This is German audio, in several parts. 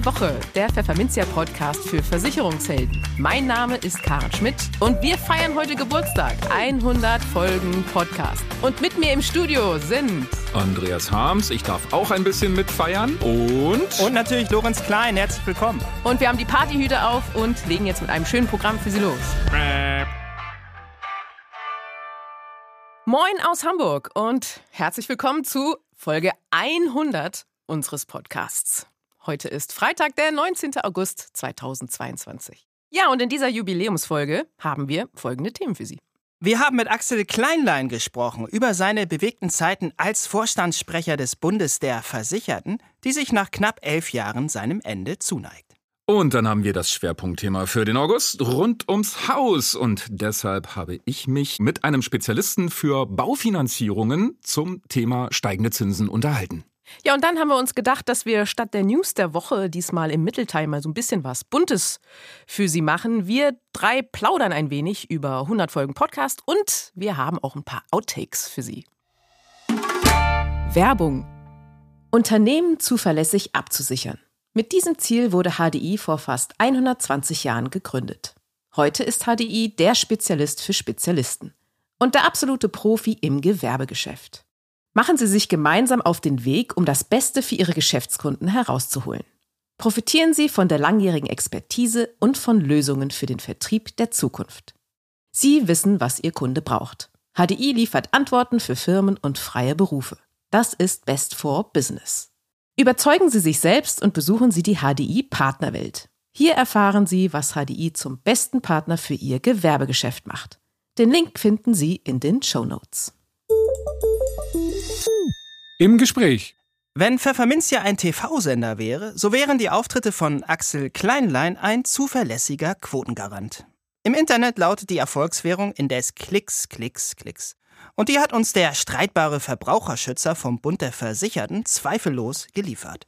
Die Woche, der Pfefferminzia Podcast für Versicherungshelden. Mein Name ist Karen Schmidt und wir feiern heute Geburtstag. 100 Folgen Podcast. Und mit mir im Studio sind Andreas Harms, ich darf auch ein bisschen mitfeiern und und natürlich Lorenz Klein, herzlich willkommen. Und wir haben die Partyhüte auf und legen jetzt mit einem schönen Programm für Sie los. Moin aus Hamburg und herzlich willkommen zu Folge 100 unseres Podcasts. Heute ist Freitag, der 19. August 2022. Ja, und in dieser Jubiläumsfolge haben wir folgende Themen für Sie. Wir haben mit Axel Kleinlein gesprochen über seine bewegten Zeiten als Vorstandssprecher des Bundes der Versicherten, die sich nach knapp elf Jahren seinem Ende zuneigt. Und dann haben wir das Schwerpunktthema für den August rund ums Haus. Und deshalb habe ich mich mit einem Spezialisten für Baufinanzierungen zum Thema steigende Zinsen unterhalten. Ja, und dann haben wir uns gedacht, dass wir statt der News der Woche diesmal im Mittelteil mal so ein bisschen was Buntes für Sie machen. Wir drei plaudern ein wenig über 100 Folgen Podcast und wir haben auch ein paar Outtakes für Sie. Werbung. Unternehmen zuverlässig abzusichern. Mit diesem Ziel wurde HDI vor fast 120 Jahren gegründet. Heute ist HDI der Spezialist für Spezialisten und der absolute Profi im Gewerbegeschäft. Machen Sie sich gemeinsam auf den Weg, um das Beste für Ihre Geschäftskunden herauszuholen. Profitieren Sie von der langjährigen Expertise und von Lösungen für den Vertrieb der Zukunft. Sie wissen, was Ihr Kunde braucht. HDI liefert Antworten für Firmen und freie Berufe. Das ist Best for Business. Überzeugen Sie sich selbst und besuchen Sie die HDI Partnerwelt. Hier erfahren Sie, was HDI zum besten Partner für Ihr Gewerbegeschäft macht. Den Link finden Sie in den Show Notes. Im Gespräch. Wenn Pfefferminzia ein TV-Sender wäre, so wären die Auftritte von Axel Kleinlein ein zuverlässiger Quotengarant. Im Internet lautet die Erfolgswährung indes Klicks, Klicks, Klicks. Und die hat uns der streitbare Verbraucherschützer vom Bund der Versicherten zweifellos geliefert.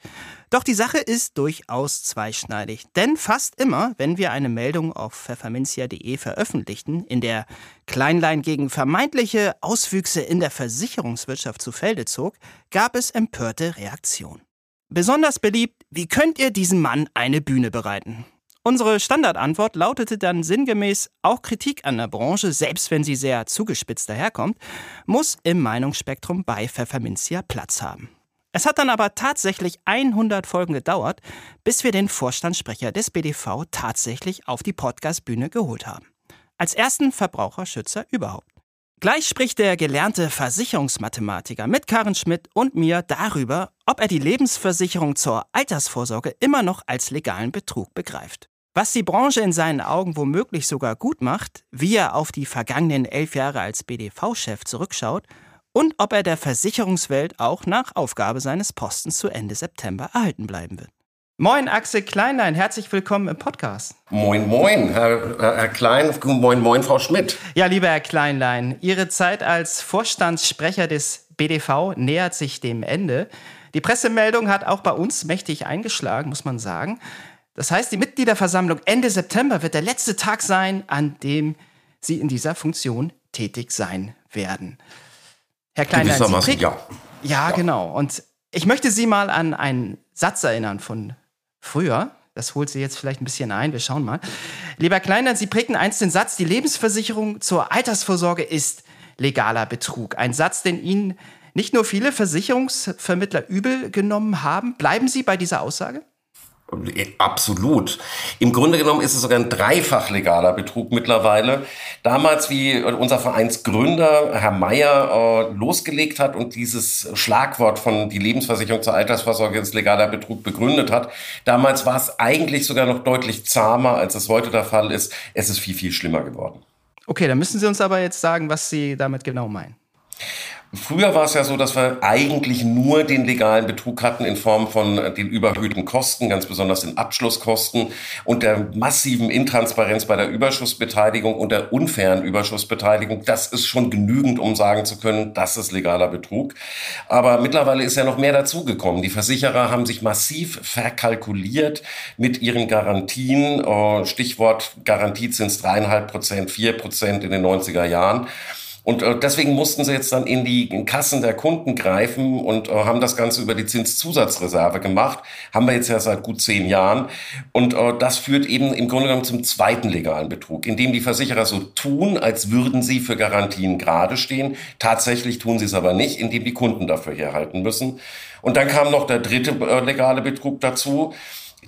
Doch die Sache ist durchaus zweischneidig. Denn fast immer, wenn wir eine Meldung auf pfefferminzia.de veröffentlichten, in der Kleinlein gegen vermeintliche Auswüchse in der Versicherungswirtschaft zu Felde zog, gab es empörte Reaktionen. Besonders beliebt, wie könnt ihr diesem Mann eine Bühne bereiten? Unsere Standardantwort lautete dann sinngemäß, auch Kritik an der Branche, selbst wenn sie sehr zugespitzt daherkommt, muss im Meinungsspektrum bei Pfefferminzia Platz haben. Es hat dann aber tatsächlich 100 Folgen gedauert, bis wir den Vorstandssprecher des BDV tatsächlich auf die Podcastbühne geholt haben. Als ersten Verbraucherschützer überhaupt. Gleich spricht der gelernte Versicherungsmathematiker mit Karen Schmidt und mir darüber, ob er die Lebensversicherung zur Altersvorsorge immer noch als legalen Betrug begreift. Was die Branche in seinen Augen womöglich sogar gut macht, wie er auf die vergangenen elf Jahre als BDV-Chef zurückschaut und ob er der Versicherungswelt auch nach Aufgabe seines Postens zu Ende September erhalten bleiben wird. Moin Axel Kleinlein, herzlich willkommen im Podcast. Moin, moin, Herr, Herr Klein, moin, moin, Frau Schmidt. Ja, lieber Herr Kleinlein, Ihre Zeit als Vorstandssprecher des BDV nähert sich dem Ende. Die Pressemeldung hat auch bei uns mächtig eingeschlagen, muss man sagen. Das heißt, die Mitgliederversammlung Ende September wird der letzte Tag sein, an dem Sie in dieser Funktion tätig sein werden. Herr Kleinlein, Sie ja. ja. Ja, genau. Und ich möchte Sie mal an einen Satz erinnern von früher. Das holt Sie jetzt vielleicht ein bisschen ein. Wir schauen mal. Lieber Kleinlein, Sie prägten einst den Satz, die Lebensversicherung zur Altersvorsorge ist legaler Betrug. Ein Satz, den Ihnen nicht nur viele Versicherungsvermittler übel genommen haben. Bleiben Sie bei dieser Aussage? Absolut. Im Grunde genommen ist es sogar ein dreifach legaler Betrug mittlerweile. Damals, wie unser Vereinsgründer Herr Mayer äh, losgelegt hat und dieses Schlagwort von die Lebensversicherung zur Altersvorsorge ist legaler Betrug begründet hat, damals war es eigentlich sogar noch deutlich zahmer, als es heute der Fall ist. Es ist viel, viel schlimmer geworden. Okay, dann müssen Sie uns aber jetzt sagen, was Sie damit genau meinen. Früher war es ja so, dass wir eigentlich nur den legalen Betrug hatten in Form von äh, den überhöhten Kosten, ganz besonders den Abschlusskosten und der massiven Intransparenz bei der Überschussbeteiligung und der unfairen Überschussbeteiligung. Das ist schon genügend, um sagen zu können, das ist legaler Betrug. Aber mittlerweile ist ja noch mehr dazugekommen. Die Versicherer haben sich massiv verkalkuliert mit ihren Garantien. Äh, Stichwort Garantiezins dreieinhalb Prozent, vier Prozent in den 90er Jahren. Und äh, deswegen mussten sie jetzt dann in die in Kassen der Kunden greifen und äh, haben das Ganze über die Zinszusatzreserve gemacht. Haben wir jetzt ja seit gut zehn Jahren. Und äh, das führt eben im Grunde genommen zum zweiten legalen Betrug, indem die Versicherer so tun, als würden sie für Garantien gerade stehen. Tatsächlich tun sie es aber nicht, indem die Kunden dafür herhalten müssen. Und dann kam noch der dritte äh, legale Betrug dazu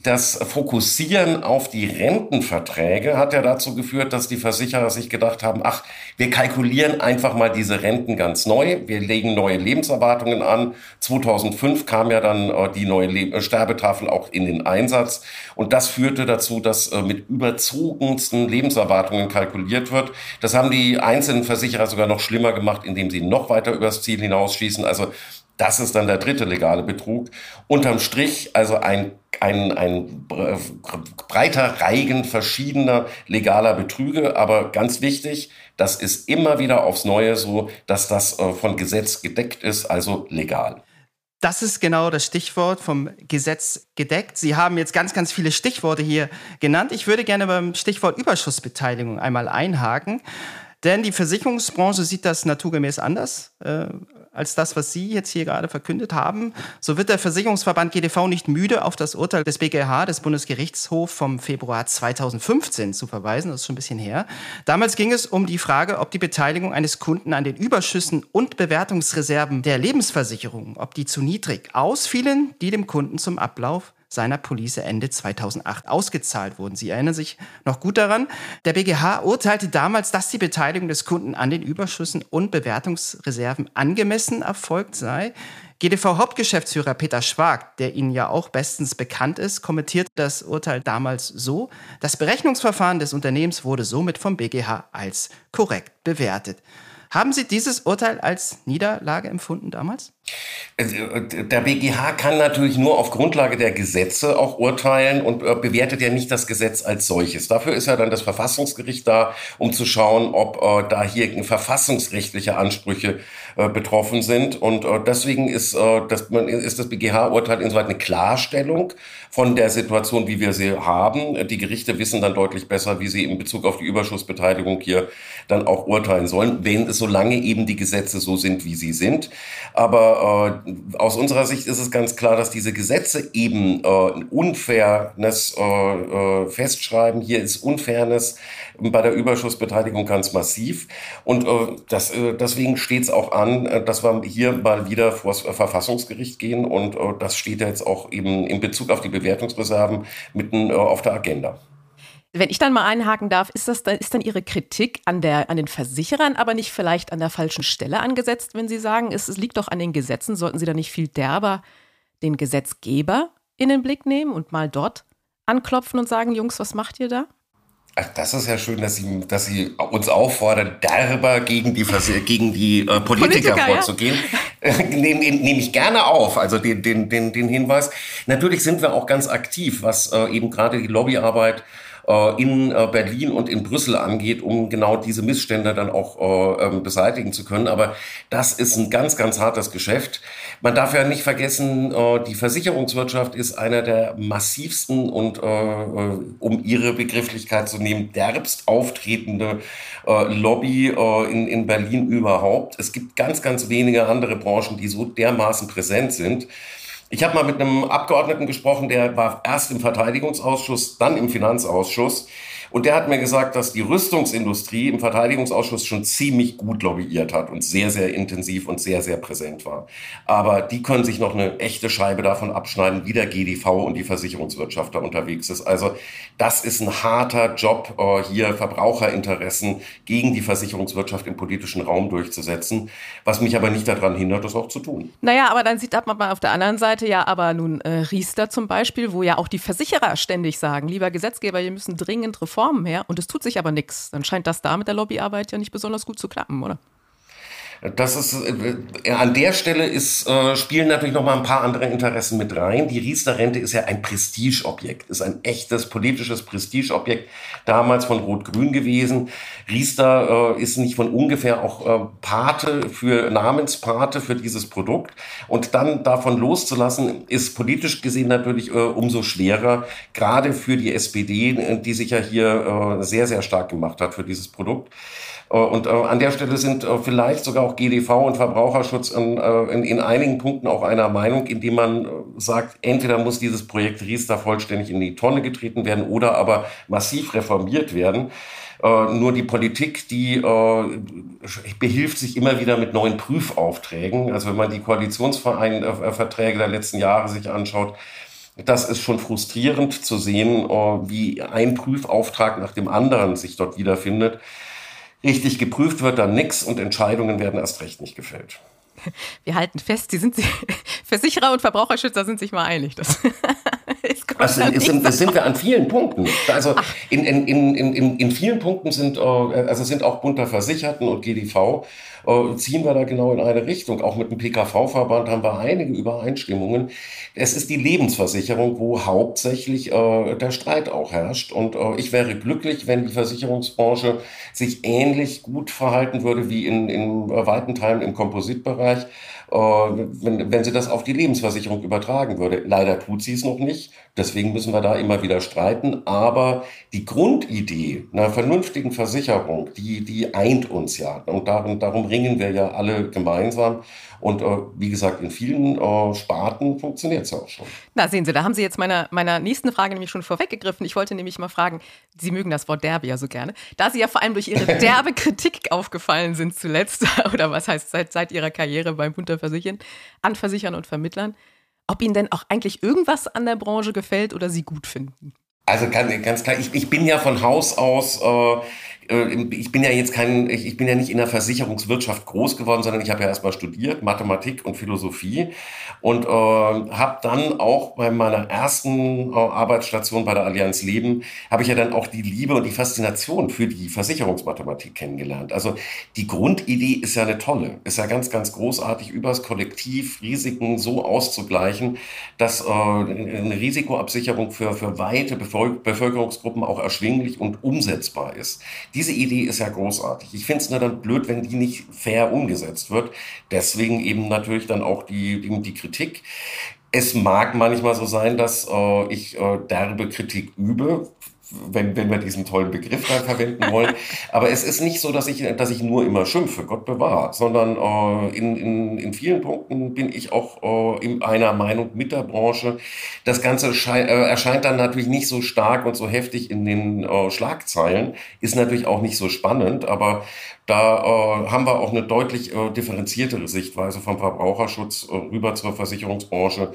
das Fokussieren auf die Rentenverträge hat ja dazu geführt, dass die Versicherer sich gedacht haben, ach, wir kalkulieren einfach mal diese Renten ganz neu, wir legen neue Lebenserwartungen an. 2005 kam ja dann äh, die neue Le äh, Sterbetafel auch in den Einsatz und das führte dazu, dass äh, mit überzogensten Lebenserwartungen kalkuliert wird. Das haben die einzelnen Versicherer sogar noch schlimmer gemacht, indem sie noch weiter übers Ziel hinausschießen. Also das ist dann der dritte legale Betrug. Unterm Strich also ein, ein, ein breiter Reigen verschiedener legaler Betrüge. Aber ganz wichtig, das ist immer wieder aufs Neue so, dass das äh, von Gesetz gedeckt ist, also legal. Das ist genau das Stichwort vom Gesetz gedeckt. Sie haben jetzt ganz, ganz viele Stichworte hier genannt. Ich würde gerne beim Stichwort Überschussbeteiligung einmal einhaken. Denn die Versicherungsbranche sieht das naturgemäß anders. Äh, als das, was Sie jetzt hier gerade verkündet haben. So wird der Versicherungsverband GDV nicht müde, auf das Urteil des BGH, des Bundesgerichtshofs vom Februar 2015 zu verweisen. Das ist schon ein bisschen her. Damals ging es um die Frage, ob die Beteiligung eines Kunden an den Überschüssen und Bewertungsreserven der Lebensversicherung, ob die zu niedrig ausfielen, die dem Kunden zum Ablauf seiner Police Ende 2008 ausgezahlt wurden. Sie erinnern sich noch gut daran. Der BGH urteilte damals, dass die Beteiligung des Kunden an den Überschüssen und Bewertungsreserven angemessen erfolgt sei. GDV-Hauptgeschäftsführer Peter Schwag, der Ihnen ja auch bestens bekannt ist, kommentiert das Urteil damals so, das Berechnungsverfahren des Unternehmens wurde somit vom BGH als korrekt bewertet. Haben Sie dieses Urteil als Niederlage empfunden damals? Äh, der BGH kann natürlich nur auf Grundlage der Gesetze auch urteilen und äh, bewertet ja nicht das Gesetz als solches. Dafür ist ja dann das Verfassungsgericht da, um zu schauen, ob äh, da hier verfassungsrechtliche Ansprüche betroffen sind. Und deswegen ist das, ist das BGH-Urteil insoweit eine Klarstellung von der Situation, wie wir sie haben. Die Gerichte wissen dann deutlich besser, wie sie in Bezug auf die Überschussbeteiligung hier dann auch urteilen sollen, wenn es solange eben die Gesetze so sind, wie sie sind. Aber äh, aus unserer Sicht ist es ganz klar, dass diese Gesetze eben äh, Unfairness äh, äh, festschreiben. Hier ist Unfairness bei der Überschussbeteiligung ganz massiv. Und äh, das, äh, deswegen steht es auch an, äh, dass wir hier mal wieder vor das Verfassungsgericht gehen. Und äh, das steht ja jetzt auch eben in Bezug auf die Bewertungsreserven mitten äh, auf der Agenda. Wenn ich dann mal einhaken darf, ist, das, ist dann Ihre Kritik an, der, an den Versicherern aber nicht vielleicht an der falschen Stelle angesetzt, wenn Sie sagen, es, es liegt doch an den Gesetzen, sollten Sie da nicht viel derber den Gesetzgeber in den Blick nehmen und mal dort anklopfen und sagen, Jungs, was macht ihr da? Ach, das ist ja schön, dass Sie, dass Sie uns auffordern, derber gegen die, gegen die äh, Politiker, Politiker, vorzugehen. Ja. Nehme nehm ich gerne auf, also den, den, den, den Hinweis. Natürlich sind wir auch ganz aktiv, was äh, eben gerade die Lobbyarbeit äh, in äh, Berlin und in Brüssel angeht, um genau diese Missstände dann auch äh, ähm, beseitigen zu können. Aber das ist ein ganz, ganz hartes Geschäft. Man darf ja nicht vergessen, die Versicherungswirtschaft ist einer der massivsten und, um ihre Begrifflichkeit zu nehmen, derbst auftretende Lobby in, in Berlin überhaupt. Es gibt ganz, ganz wenige andere Branchen, die so dermaßen präsent sind. Ich habe mal mit einem Abgeordneten gesprochen, der war erst im Verteidigungsausschuss, dann im Finanzausschuss. Und der hat mir gesagt, dass die Rüstungsindustrie im Verteidigungsausschuss schon ziemlich gut lobbyiert hat und sehr, sehr intensiv und sehr, sehr präsent war. Aber die können sich noch eine echte Scheibe davon abschneiden, wie der GDV und die Versicherungswirtschaft da unterwegs ist. Also das ist ein harter Job, äh, hier Verbraucherinteressen gegen die Versicherungswirtschaft im politischen Raum durchzusetzen, was mich aber nicht daran hindert, das auch zu tun. Naja, aber dann sieht man mal auf der anderen Seite ja aber nun äh, Riester zum Beispiel, wo ja auch die Versicherer ständig sagen, lieber Gesetzgeber, wir müssen dringend Reformen Formen her und es tut sich aber nichts, dann scheint das da mit der Lobbyarbeit ja nicht besonders gut zu klappen, oder? Das ist äh, an der Stelle ist, äh, spielen natürlich noch mal ein paar andere Interessen mit rein. Die Riester-Rente ist ja ein Prestigeobjekt, ist ein echtes politisches Prestigeobjekt, damals von Rot-Grün gewesen. Riester äh, ist nicht von ungefähr auch äh, Pate für Namenspate für dieses Produkt. Und dann davon loszulassen, ist politisch gesehen natürlich äh, umso schwerer, gerade für die SPD, die sich ja hier äh, sehr, sehr stark gemacht hat für dieses Produkt. Äh, und äh, an der Stelle sind äh, vielleicht sogar auch GDV und Verbraucherschutz in, in, in einigen Punkten auch einer Meinung, indem man sagt, entweder muss dieses Projekt Riester vollständig in die Tonne getreten werden oder aber massiv reformiert werden. Äh, nur die Politik, die äh, behilft sich immer wieder mit neuen Prüfaufträgen. Also wenn man die Koalitionsverträge der letzten Jahre sich anschaut, das ist schon frustrierend zu sehen, äh, wie ein Prüfauftrag nach dem anderen sich dort wiederfindet. Richtig geprüft wird dann nichts und Entscheidungen werden erst recht nicht gefällt. Wir halten fest, die sind Versicherer und Verbraucherschützer sind sich mal einig. Das also es sind, das sind wir an vielen Punkten. Also in, in, in, in, in vielen Punkten sind, äh, also sind auch bunter Versicherten und GDV äh, ziehen wir da genau in eine Richtung. Auch mit dem PKV-Verband haben wir einige Übereinstimmungen. Es ist die Lebensversicherung, wo hauptsächlich äh, der Streit auch herrscht. Und äh, ich wäre glücklich, wenn die Versicherungsbranche sich ähnlich gut verhalten würde wie in, in weiten Teilen im Kompositbereich. Äh, wenn, wenn sie das auf die Lebensversicherung übertragen würde. Leider tut sie es noch nicht. Deswegen müssen wir da immer wieder streiten. Aber die Grundidee einer vernünftigen Versicherung, die, die eint uns ja. Und darum, darum ringen wir ja alle gemeinsam. Und äh, wie gesagt, in vielen äh, Sparten funktioniert es ja auch schon. Na, sehen Sie, da haben Sie jetzt meiner, meiner nächsten Frage nämlich schon vorweggegriffen. Ich wollte nämlich mal fragen, Sie mögen das Wort derbe ja so gerne, da Sie ja vor allem durch Ihre derbe Kritik aufgefallen sind zuletzt, oder was heißt seit, seit Ihrer Karriere beim Unterversichern, an Versichern und Vermittlern, ob Ihnen denn auch eigentlich irgendwas an der Branche gefällt oder Sie gut finden? Also ganz, ganz klar, ich, ich bin ja von Haus aus äh, äh, ich bin ja jetzt kein, ich bin ja nicht in der Versicherungswirtschaft groß geworden, sondern ich habe ja erstmal studiert, Mathematik und Philosophie und äh, habe dann auch bei meiner ersten äh, Arbeitsstation bei der Allianz Leben, habe ich ja dann auch die Liebe und die Faszination für die Versicherungsmathematik kennengelernt. Also die Grundidee ist ja eine tolle, ist ja ganz, ganz großartig, übers Kollektiv Risiken so auszugleichen, dass äh, eine Risikoabsicherung für, für weite Bevölkerungsgruppen auch erschwinglich und umsetzbar ist. Diese Idee ist ja großartig. Ich finde es nur dann blöd, wenn die nicht fair umgesetzt wird. Deswegen eben natürlich dann auch die, die, die Kritik. Es mag manchmal so sein, dass äh, ich äh, derbe Kritik übe, wenn, wenn wir diesen tollen Begriff da verwenden wollen. Aber es ist nicht so, dass ich, dass ich nur immer schimpfe, Gott bewahrt, sondern äh, in, in, in vielen Punkten bin ich auch äh, in einer Meinung mit der Branche. Das Ganze äh, erscheint dann natürlich nicht so stark und so heftig in den äh, Schlagzeilen, ist natürlich auch nicht so spannend, aber da äh, haben wir auch eine deutlich äh, differenziertere Sichtweise vom Verbraucherschutz äh, rüber zur Versicherungsbranche.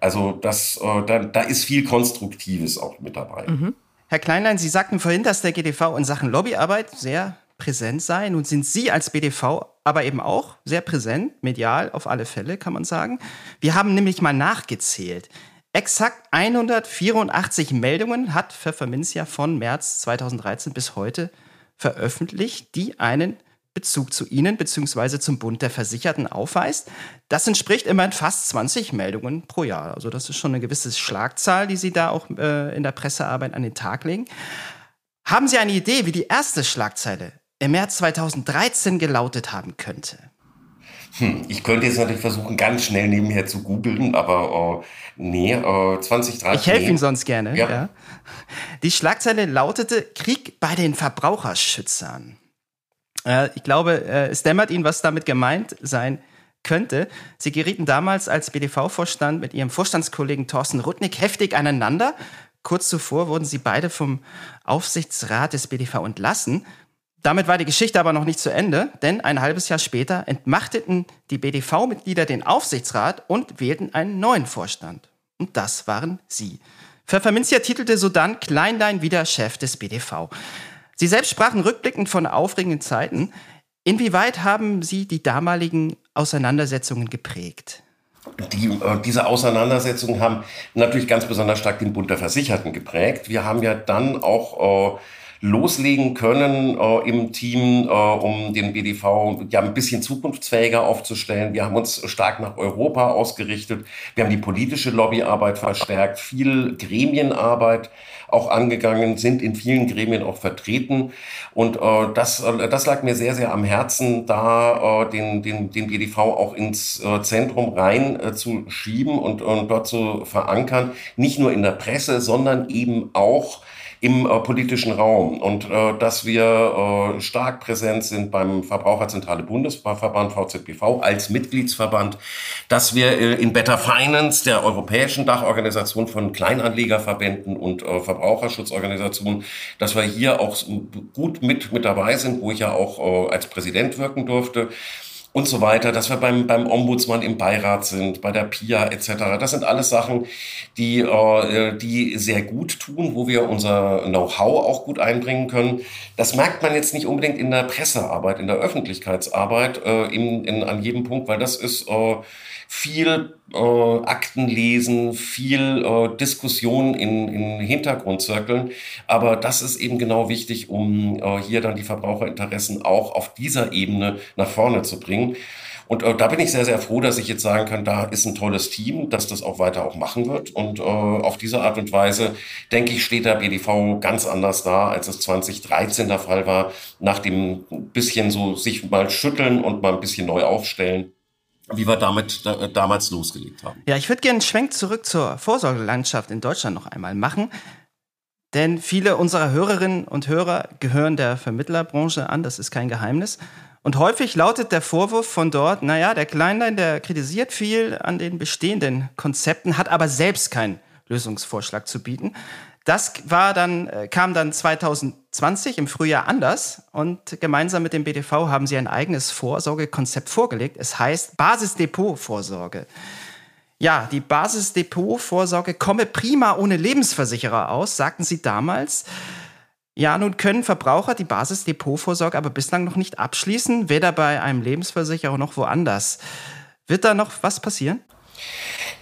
Also das, äh, da, da ist viel Konstruktives auch mit dabei. Mhm. Herr Kleinlein, Sie sagten vorhin, dass der GDV in Sachen Lobbyarbeit sehr präsent sei. Nun sind Sie als BDV aber eben auch sehr präsent, medial auf alle Fälle, kann man sagen. Wir haben nämlich mal nachgezählt. Exakt 184 Meldungen hat Pfefferminzia von März 2013 bis heute veröffentlicht, die einen Bezug zu Ihnen bzw. zum Bund der Versicherten aufweist. Das entspricht immerhin fast 20 Meldungen pro Jahr. Also das ist schon eine gewisse Schlagzahl, die Sie da auch äh, in der Pressearbeit an den Tag legen. Haben Sie eine Idee, wie die erste Schlagzeile im März 2013 gelautet haben könnte? Hm, ich könnte jetzt natürlich versuchen, ganz schnell nebenher zu googeln, aber äh, nee, äh, 2013. Ich helfe Ihnen sonst gerne. Ja. ja. Die Schlagzeile lautete Krieg bei den Verbraucherschützern. Äh, ich glaube, äh, es dämmert Ihnen, was damit gemeint sein könnte. Sie gerieten damals als BDV-Vorstand mit Ihrem Vorstandskollegen Thorsten Rudnick heftig aneinander. Kurz zuvor wurden sie beide vom Aufsichtsrat des BDV entlassen. Damit war die Geschichte aber noch nicht zu Ende, denn ein halbes Jahr später entmachteten die BDV-Mitglieder den Aufsichtsrat und wählten einen neuen Vorstand. Und das waren Sie. Pfefferminzia titelte sodann Kleinlein wieder Chef des BDV. Sie selbst sprachen rückblickend von aufregenden Zeiten. Inwieweit haben Sie die damaligen Auseinandersetzungen geprägt? Die, äh, diese Auseinandersetzungen haben natürlich ganz besonders stark den Bund der Versicherten geprägt. Wir haben ja dann auch äh, loslegen können äh, im Team, äh, um den BDV ja ein bisschen zukunftsfähiger aufzustellen. Wir haben uns stark nach Europa ausgerichtet. Wir haben die politische Lobbyarbeit verstärkt, viel Gremienarbeit auch angegangen, sind in vielen Gremien auch vertreten. Und äh, das, äh, das lag mir sehr, sehr am Herzen, da äh, den, den, den BDV auch ins äh, Zentrum rein äh, zu schieben und, und dort zu verankern. Nicht nur in der Presse, sondern eben auch im äh, politischen Raum. Und äh, dass wir äh, stark präsent sind beim Verbraucherzentrale Bundesverband VZBV als Mitgliedsverband, dass wir äh, in Better Finance, der europäischen Dachorganisation von Kleinanlegerverbänden und äh, Verbraucherschutzorganisationen, dass wir hier auch gut mit, mit dabei sind, wo ich ja auch äh, als Präsident wirken durfte und so weiter, dass wir beim, beim Ombudsmann im Beirat sind, bei der PIA etc. Das sind alles Sachen, die, äh, die sehr gut tun, wo wir unser Know-how auch gut einbringen können. Das merkt man jetzt nicht unbedingt in der Pressearbeit, in der Öffentlichkeitsarbeit, äh, in, in, an jedem Punkt, weil das ist äh, viel äh, Akten lesen, viel äh, Diskussion in, in Hintergrundzirkeln. Aber das ist eben genau wichtig, um äh, hier dann die Verbraucherinteressen auch auf dieser Ebene nach vorne zu bringen. Und äh, da bin ich sehr, sehr froh, dass ich jetzt sagen kann, da ist ein tolles Team, das das auch weiter auch machen wird. Und äh, auf diese Art und Weise, denke ich, steht der BDV ganz anders da, als es 2013 der Fall war, nach dem bisschen so sich mal schütteln und mal ein bisschen neu aufstellen wie wir damit da, damals losgelegt haben. Ja, ich würde gerne einen Schwenk zurück zur Vorsorgelandschaft in Deutschland noch einmal machen. Denn viele unserer Hörerinnen und Hörer gehören der Vermittlerbranche an, das ist kein Geheimnis. Und häufig lautet der Vorwurf von dort, naja, der Kleinlein, der kritisiert viel an den bestehenden Konzepten, hat aber selbst keinen Lösungsvorschlag zu bieten. Das war dann, äh, kam dann 2020 im Frühjahr anders und gemeinsam mit dem BTV haben sie ein eigenes Vorsorgekonzept vorgelegt. Es heißt Basisdepotvorsorge. Ja, die Basisdepotvorsorge komme prima ohne Lebensversicherer aus, sagten sie damals. Ja, nun können Verbraucher die Basisdepotvorsorge aber bislang noch nicht abschließen, weder bei einem Lebensversicherer noch woanders. Wird da noch was passieren?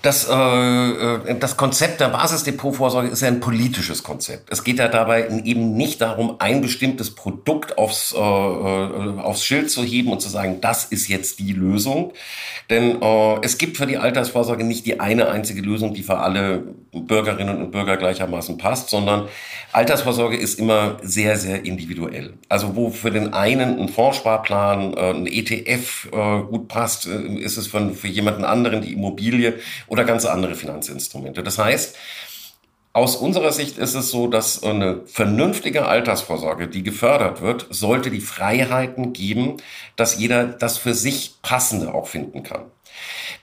Das, äh, äh, das Konzept der Basisdepotvorsorge ist ja ein politisches Konzept. Es geht ja dabei eben nicht darum, ein bestimmtes Produkt aufs, äh, äh, aufs Schild zu heben und zu sagen, das ist jetzt die Lösung. Denn äh, es gibt für die Altersvorsorge nicht die eine einzige Lösung, die für alle Bürgerinnen und Bürger gleichermaßen passt, sondern Altersvorsorge ist immer sehr, sehr individuell. Also wo für den einen ein Fondssparplan, äh, ein ETF gut passt, ist es für, für jemanden anderen die Immobilie oder ganz andere Finanzinstrumente. Das heißt, aus unserer Sicht ist es so, dass eine vernünftige Altersvorsorge, die gefördert wird, sollte die Freiheiten geben, dass jeder das für sich passende auch finden kann.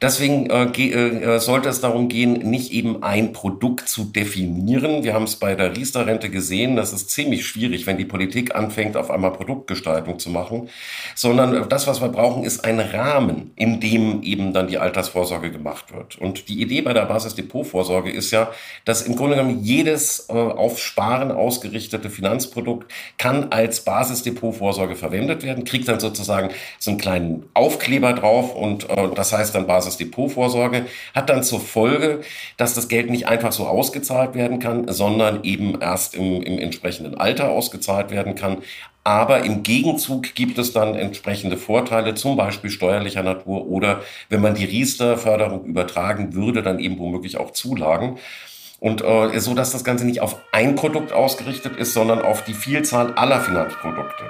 Deswegen äh, äh, sollte es darum gehen, nicht eben ein Produkt zu definieren. Wir haben es bei der Riester-Rente gesehen, das ist ziemlich schwierig, wenn die Politik anfängt, auf einmal Produktgestaltung zu machen, sondern das, was wir brauchen, ist ein Rahmen, in dem eben dann die Altersvorsorge gemacht wird. Und die Idee bei der Basisdepotvorsorge ist ja, dass im Grunde genommen jedes äh, auf Sparen ausgerichtete Finanzprodukt kann als Basisdepotvorsorge verwendet werden, kriegt dann sozusagen so einen kleinen Aufkleber drauf und äh, das heißt dann Basis Basisdepotvorsorge, hat dann zur Folge, dass das Geld nicht einfach so ausgezahlt werden kann, sondern eben erst im, im entsprechenden Alter ausgezahlt werden kann. Aber im Gegenzug gibt es dann entsprechende Vorteile, zum Beispiel steuerlicher Natur oder wenn man die Riester-Förderung übertragen würde, dann eben womöglich auch Zulagen. Und äh, so, dass das Ganze nicht auf ein Produkt ausgerichtet ist, sondern auf die Vielzahl aller Finanzprodukte.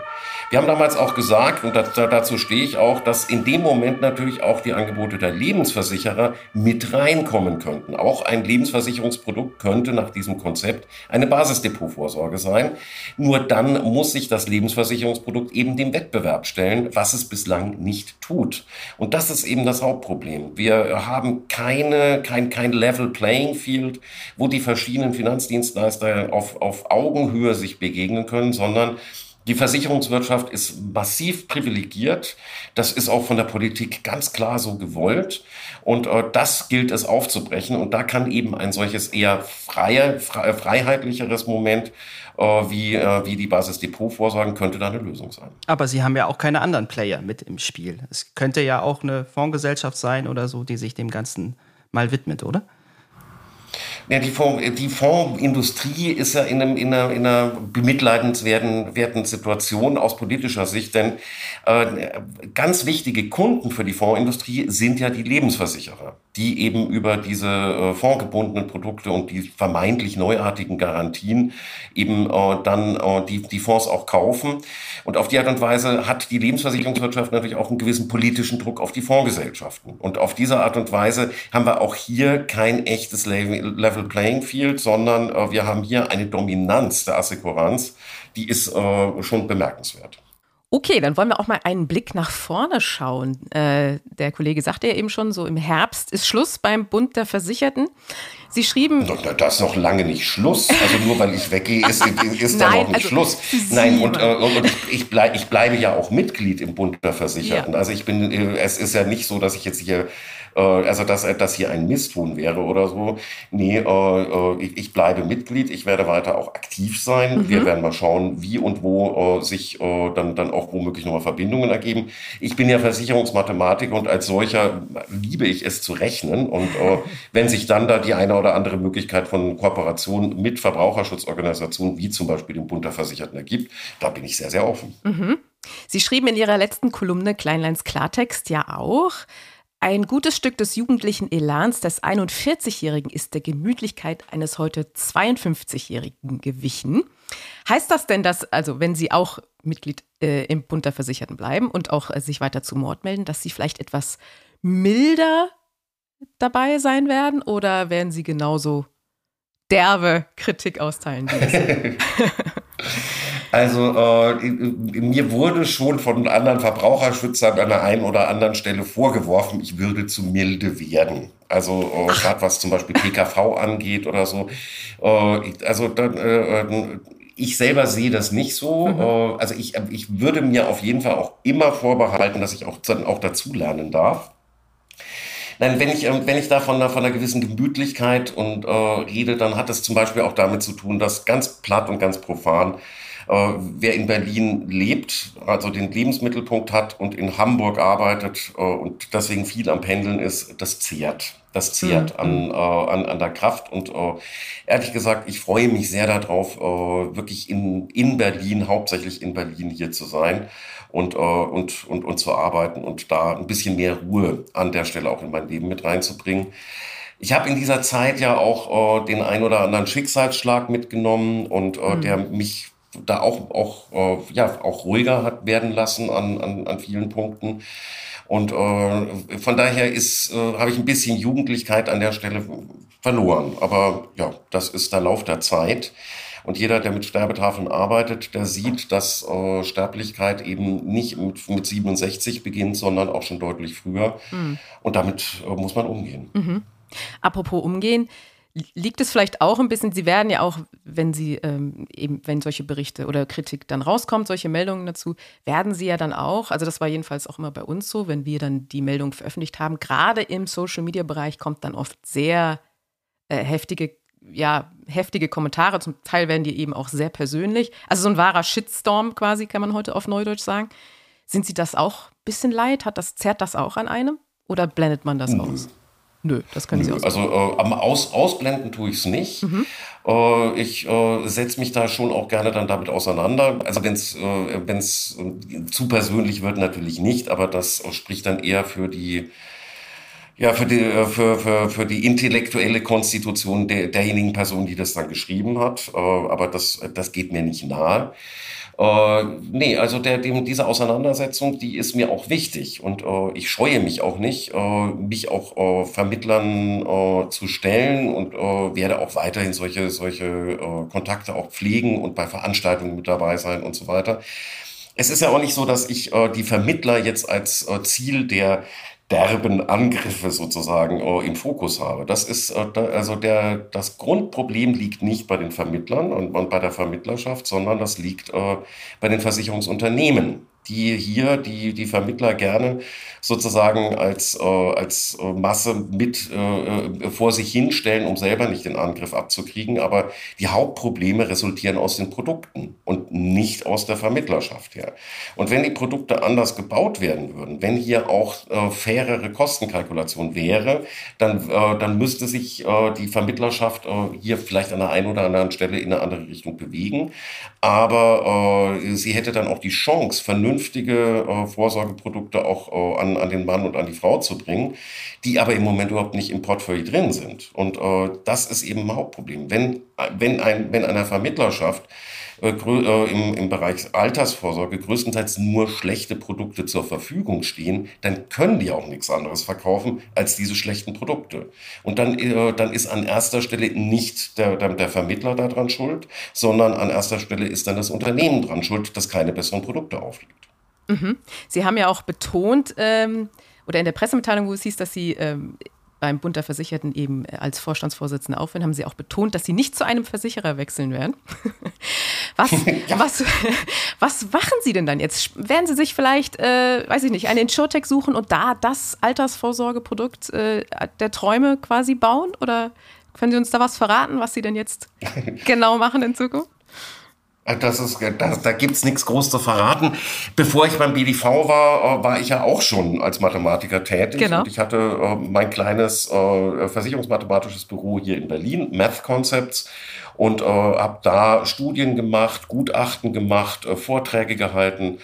Wir haben damals auch gesagt, und dazu stehe ich auch, dass in dem Moment natürlich auch die Angebote der Lebensversicherer mit reinkommen könnten. Auch ein Lebensversicherungsprodukt könnte nach diesem Konzept eine Basisdepotvorsorge sein. Nur dann muss sich das Lebensversicherungsprodukt eben dem Wettbewerb stellen, was es bislang nicht tut. Und das ist eben das Hauptproblem. Wir haben keine, kein, kein Level Playing Field, wo die verschiedenen Finanzdienstleister auf, auf Augenhöhe sich begegnen können, sondern die Versicherungswirtschaft ist massiv privilegiert. Das ist auch von der Politik ganz klar so gewollt. Und äh, das gilt es aufzubrechen. Und da kann eben ein solches eher freie, frei, freiheitlicheres Moment äh, wie, äh, wie die Basisdepotvorsorgen könnte da eine Lösung sein. Aber Sie haben ja auch keine anderen Player mit im Spiel. Es könnte ja auch eine Fondsgesellschaft sein oder so, die sich dem Ganzen mal widmet, oder? Ja, die, Fonds, die Fondsindustrie ist ja in, einem, in, einer, in einer bemitleidenswerten Situation aus politischer Sicht, denn äh, ganz wichtige Kunden für die Fondsindustrie sind ja die Lebensversicherer. Die eben über diese äh, fondgebundenen Produkte und die vermeintlich neuartigen Garantien eben äh, dann äh, die, die Fonds auch kaufen. Und auf die Art und Weise hat die Lebensversicherungswirtschaft natürlich auch einen gewissen politischen Druck auf die Fondsgesellschaften. Und auf diese Art und Weise haben wir auch hier kein echtes Level Playing Field, sondern äh, wir haben hier eine Dominanz der Assekuranz, die ist äh, schon bemerkenswert. Okay, dann wollen wir auch mal einen Blick nach vorne schauen. Äh, der Kollege sagte ja eben schon, so im Herbst ist Schluss beim Bund der Versicherten. Sie schrieben. Das ist noch lange nicht Schluss. Also nur weil ich weggehe, ist, ist da noch nicht also Schluss. Nein, und, äh, und ich, ich, bleib, ich bleibe ja auch Mitglied im Bund der Versicherten. Ja. Also ich bin, äh, es ist ja nicht so, dass ich jetzt hier äh, also dass das hier ein Misstun wäre oder so. Nee, äh, äh, ich, ich bleibe Mitglied, ich werde weiter auch aktiv sein. Mhm. Wir werden mal schauen, wie und wo äh, sich äh, dann, dann auch womöglich nochmal Verbindungen ergeben. Ich bin ja Versicherungsmathematiker und als solcher liebe ich es zu rechnen. Und äh, wenn sich dann da die eine oder andere Möglichkeit von Kooperation mit Verbraucherschutzorganisationen, wie zum Beispiel dem Bund der Versicherten ergibt, da bin ich sehr, sehr offen. Mhm. Sie schrieben in Ihrer letzten Kolumne Kleinleins Klartext ja auch, ein gutes Stück des jugendlichen Elans des 41-Jährigen ist der Gemütlichkeit eines heute 52-Jährigen gewichen. Heißt das denn, dass, also wenn Sie auch Mitglied äh, im Bund der Versicherten bleiben und auch äh, sich weiter zu Mord melden, dass Sie vielleicht etwas milder dabei sein werden oder werden Sie genauso derbe Kritik austeilen? Also äh, mir wurde schon von anderen Verbraucherschützern an der einen oder anderen Stelle vorgeworfen, ich würde zu milde werden. Also äh, gerade was zum Beispiel PKV angeht oder so. Äh, also dann, äh, äh, ich selber sehe das nicht so. Mhm. Äh, also ich, ich würde mir auf jeden Fall auch immer vorbehalten, dass ich auch, dann auch dazulernen darf. Nein, wenn ich, ähm, wenn ich da von einer, von einer gewissen Gemütlichkeit und äh, rede, dann hat das zum Beispiel auch damit zu tun, dass ganz platt und ganz profan äh, wer in Berlin lebt, also den Lebensmittelpunkt hat und in Hamburg arbeitet äh, und deswegen viel am Pendeln ist, das zehrt. Das zehrt mhm. an, äh, an, an der Kraft. Und äh, ehrlich gesagt, ich freue mich sehr darauf, äh, wirklich in, in Berlin, hauptsächlich in Berlin hier zu sein und, äh, und, und, und zu arbeiten und da ein bisschen mehr Ruhe an der Stelle auch in mein Leben mit reinzubringen. Ich habe in dieser Zeit ja auch äh, den ein oder anderen Schicksalsschlag mitgenommen und äh, mhm. der mich da auch, auch, äh, ja, auch ruhiger hat werden lassen an, an, an vielen Punkten. Und äh, von daher ist, äh, habe ich ein bisschen Jugendlichkeit an der Stelle verloren. Aber ja, das ist der Lauf der Zeit. Und jeder, der mit Sterbetafeln arbeitet, der sieht, dass äh, Sterblichkeit eben nicht mit, mit 67 beginnt, sondern auch schon deutlich früher. Mhm. Und damit äh, muss man umgehen. Mhm. Apropos umgehen, liegt es vielleicht auch ein bisschen, Sie werden ja auch, wenn Sie ähm, eben, wenn solche Berichte oder Kritik dann rauskommt, solche Meldungen dazu, werden Sie ja dann auch, also das war jedenfalls auch immer bei uns so, wenn wir dann die Meldung veröffentlicht haben, gerade im Social Media Bereich kommt dann oft sehr äh, heftige, ja, heftige Kommentare. Zum Teil werden die eben auch sehr persönlich. Also so ein wahrer Shitstorm quasi, kann man heute auf Neudeutsch sagen. Sind Sie das auch ein bisschen leid? Hat das, zerrt das auch an einem? Oder blendet man das mhm. aus? Nö, das können Sie auch. Also äh, am Aus, Ausblenden tue ich es nicht. Mhm. Äh, ich äh, setze mich da schon auch gerne dann damit auseinander. Also wenn es äh, äh, zu persönlich wird, natürlich nicht, aber das spricht dann eher für die ja, für die, äh, für, für, für die intellektuelle Konstitution der, derjenigen Person, die das dann geschrieben hat. Aber das, das geht mir nicht nahe. Äh, nee, also der, dem, diese Auseinandersetzung, die ist mir auch wichtig und äh, ich scheue mich auch nicht, äh, mich auch äh, Vermittlern äh, zu stellen und äh, werde auch weiterhin solche, solche äh, Kontakte auch pflegen und bei Veranstaltungen mit dabei sein und so weiter. Es ist ja auch nicht so, dass ich die Vermittler jetzt als Ziel der derben Angriffe sozusagen äh, im Fokus habe. Das ist äh, also der das Grundproblem liegt nicht bei den Vermittlern und, und bei der Vermittlerschaft, sondern das liegt äh, bei den Versicherungsunternehmen die hier die, die Vermittler gerne sozusagen als, äh, als äh, Masse mit äh, äh, vor sich hinstellen, um selber nicht den Angriff abzukriegen. Aber die Hauptprobleme resultieren aus den Produkten und nicht aus der Vermittlerschaft her. Und wenn die Produkte anders gebaut werden würden, wenn hier auch äh, fairere Kostenkalkulation wäre, dann, äh, dann müsste sich die Vermittlerschaft hier vielleicht an der einen oder anderen Stelle in eine andere Richtung bewegen. Aber sie hätte dann auch die Chance, vernünftig vernünftige äh, Vorsorgeprodukte auch äh, an, an den Mann und an die Frau zu bringen, die aber im Moment überhaupt nicht im Portfolio drin sind. Und äh, das ist eben ein Hauptproblem. Wenn, wenn, ein, wenn einer Vermittlerschaft äh, äh, im, im Bereich Altersvorsorge größtenteils nur schlechte Produkte zur Verfügung stehen, dann können die auch nichts anderes verkaufen als diese schlechten Produkte. Und dann, äh, dann ist an erster Stelle nicht der, der, der Vermittler daran schuld, sondern an erster Stelle ist dann das Unternehmen dran schuld, das keine besseren Produkte auflegt. Mhm. Sie haben ja auch betont, ähm, oder in der Pressemitteilung, wo es hieß, dass Sie ähm, beim Bund der Versicherten eben als Vorstandsvorsitzende aufhören, haben Sie auch betont, dass Sie nicht zu einem Versicherer wechseln werden. Was, ja. was, was machen Sie denn dann jetzt? Werden Sie sich vielleicht, äh, weiß ich nicht, eine Insurtech suchen und da das Altersvorsorgeprodukt äh, der Träume quasi bauen? Oder können Sie uns da was verraten, was Sie denn jetzt genau machen in Zukunft? Das ist, das, da gibt's nichts groß zu verraten. Bevor ich beim BDV war, äh, war ich ja auch schon als Mathematiker tätig. Genau. Und ich hatte äh, mein kleines äh, versicherungsmathematisches Büro hier in Berlin, Math Concepts, und äh, habe da Studien gemacht, Gutachten gemacht, äh, Vorträge gehalten,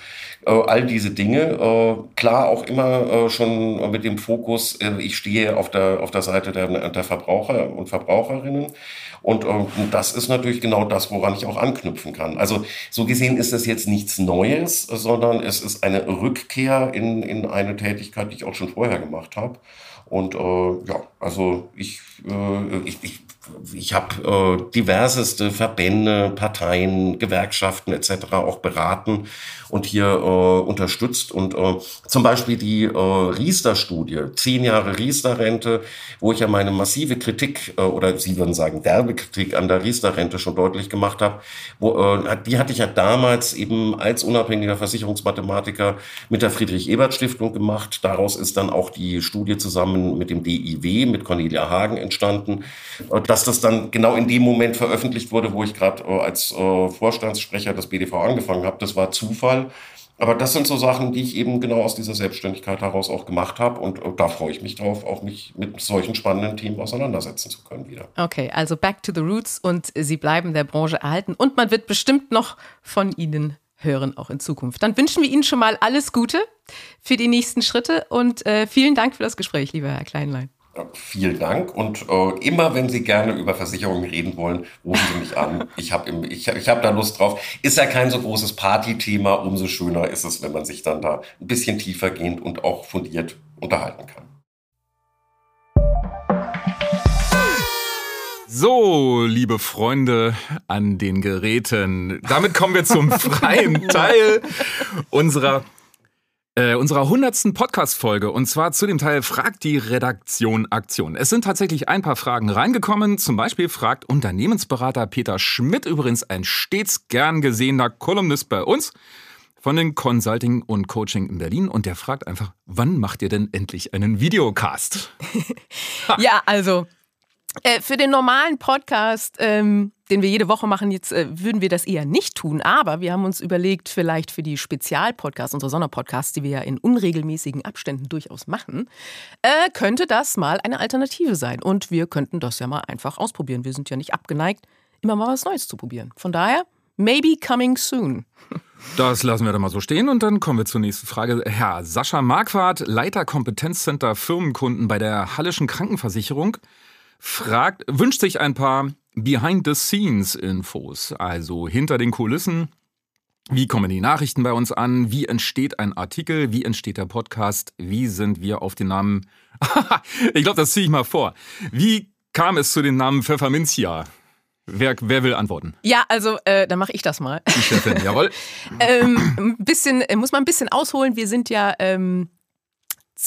äh, all diese Dinge. Äh, klar auch immer äh, schon mit dem Fokus, äh, ich stehe auf der, auf der Seite der, der Verbraucher und Verbraucherinnen. Und äh, das ist natürlich genau das, woran ich auch anknüpfen kann. Also so gesehen ist das jetzt nichts Neues, sondern es ist eine Rückkehr in, in eine Tätigkeit, die ich auch schon vorher gemacht habe. Und äh, ja, also ich, äh, ich, ich ich habe äh, diverseste Verbände, Parteien, Gewerkschaften etc. auch beraten und hier äh, unterstützt. Und äh, zum Beispiel die äh, Riester-Studie, zehn Jahre Riester-Rente, wo ich ja meine massive Kritik äh, oder Sie würden sagen Werbekritik an der Riester-Rente schon deutlich gemacht habe, äh, die hatte ich ja damals eben als unabhängiger Versicherungsmathematiker mit der Friedrich-Ebert-Stiftung gemacht. Daraus ist dann auch die Studie zusammen mit dem DIW, mit Cornelia Hagen entstanden. Und dass das dann genau in dem Moment veröffentlicht wurde, wo ich gerade äh, als äh, Vorstandssprecher des BDV angefangen habe, das war Zufall. Aber das sind so Sachen, die ich eben genau aus dieser Selbstständigkeit heraus auch gemacht habe. Und äh, da freue ich mich drauf, auch mich mit solchen spannenden Themen auseinandersetzen zu können wieder. Okay, also back to the roots und Sie bleiben der Branche erhalten. Und man wird bestimmt noch von Ihnen hören, auch in Zukunft. Dann wünschen wir Ihnen schon mal alles Gute für die nächsten Schritte und äh, vielen Dank für das Gespräch, lieber Herr Kleinlein. Vielen Dank und äh, immer, wenn Sie gerne über Versicherungen reden wollen, rufen Sie mich an. Ich habe ich, ich hab da Lust drauf. Ist ja kein so großes Partythema, umso schöner ist es, wenn man sich dann da ein bisschen tiefer gehend und auch fundiert unterhalten kann. So, liebe Freunde an den Geräten, damit kommen wir zum freien Teil unserer äh, unserer hundertsten Podcast-Folge und zwar zu dem Teil Fragt die Redaktion Aktion. Es sind tatsächlich ein paar Fragen reingekommen. Zum Beispiel fragt Unternehmensberater Peter Schmidt, übrigens ein stets gern gesehener Kolumnist bei uns von den Consulting und Coaching in Berlin und der fragt einfach, wann macht ihr denn endlich einen Videocast? ja, also äh, für den normalen Podcast, ähm, den wir jede Woche machen, jetzt äh, würden wir das eher nicht tun. Aber wir haben uns überlegt, vielleicht für die Spezialpodcasts, unsere Sonderpodcasts, die wir ja in unregelmäßigen Abständen durchaus machen, äh, könnte das mal eine Alternative sein. Und wir könnten das ja mal einfach ausprobieren. Wir sind ja nicht abgeneigt, immer mal was Neues zu probieren. Von daher, maybe coming soon. Das lassen wir da mal so stehen und dann kommen wir zur nächsten Frage. Herr Sascha Marquardt, Leiter Kompetenzcenter Firmenkunden bei der Hallischen Krankenversicherung fragt, wünscht sich ein paar Behind-the-Scenes-Infos, also hinter den Kulissen. Wie kommen die Nachrichten bei uns an? Wie entsteht ein Artikel? Wie entsteht der Podcast? Wie sind wir auf den Namen? ich glaube, das ziehe ich mal vor. Wie kam es zu dem Namen Pfefferminzia? Wer, wer will antworten? Ja, also äh, dann mache ich das mal. Die Chefin, jawohl. ähm, ein bisschen, äh, muss man ein bisschen ausholen. Wir sind ja ähm,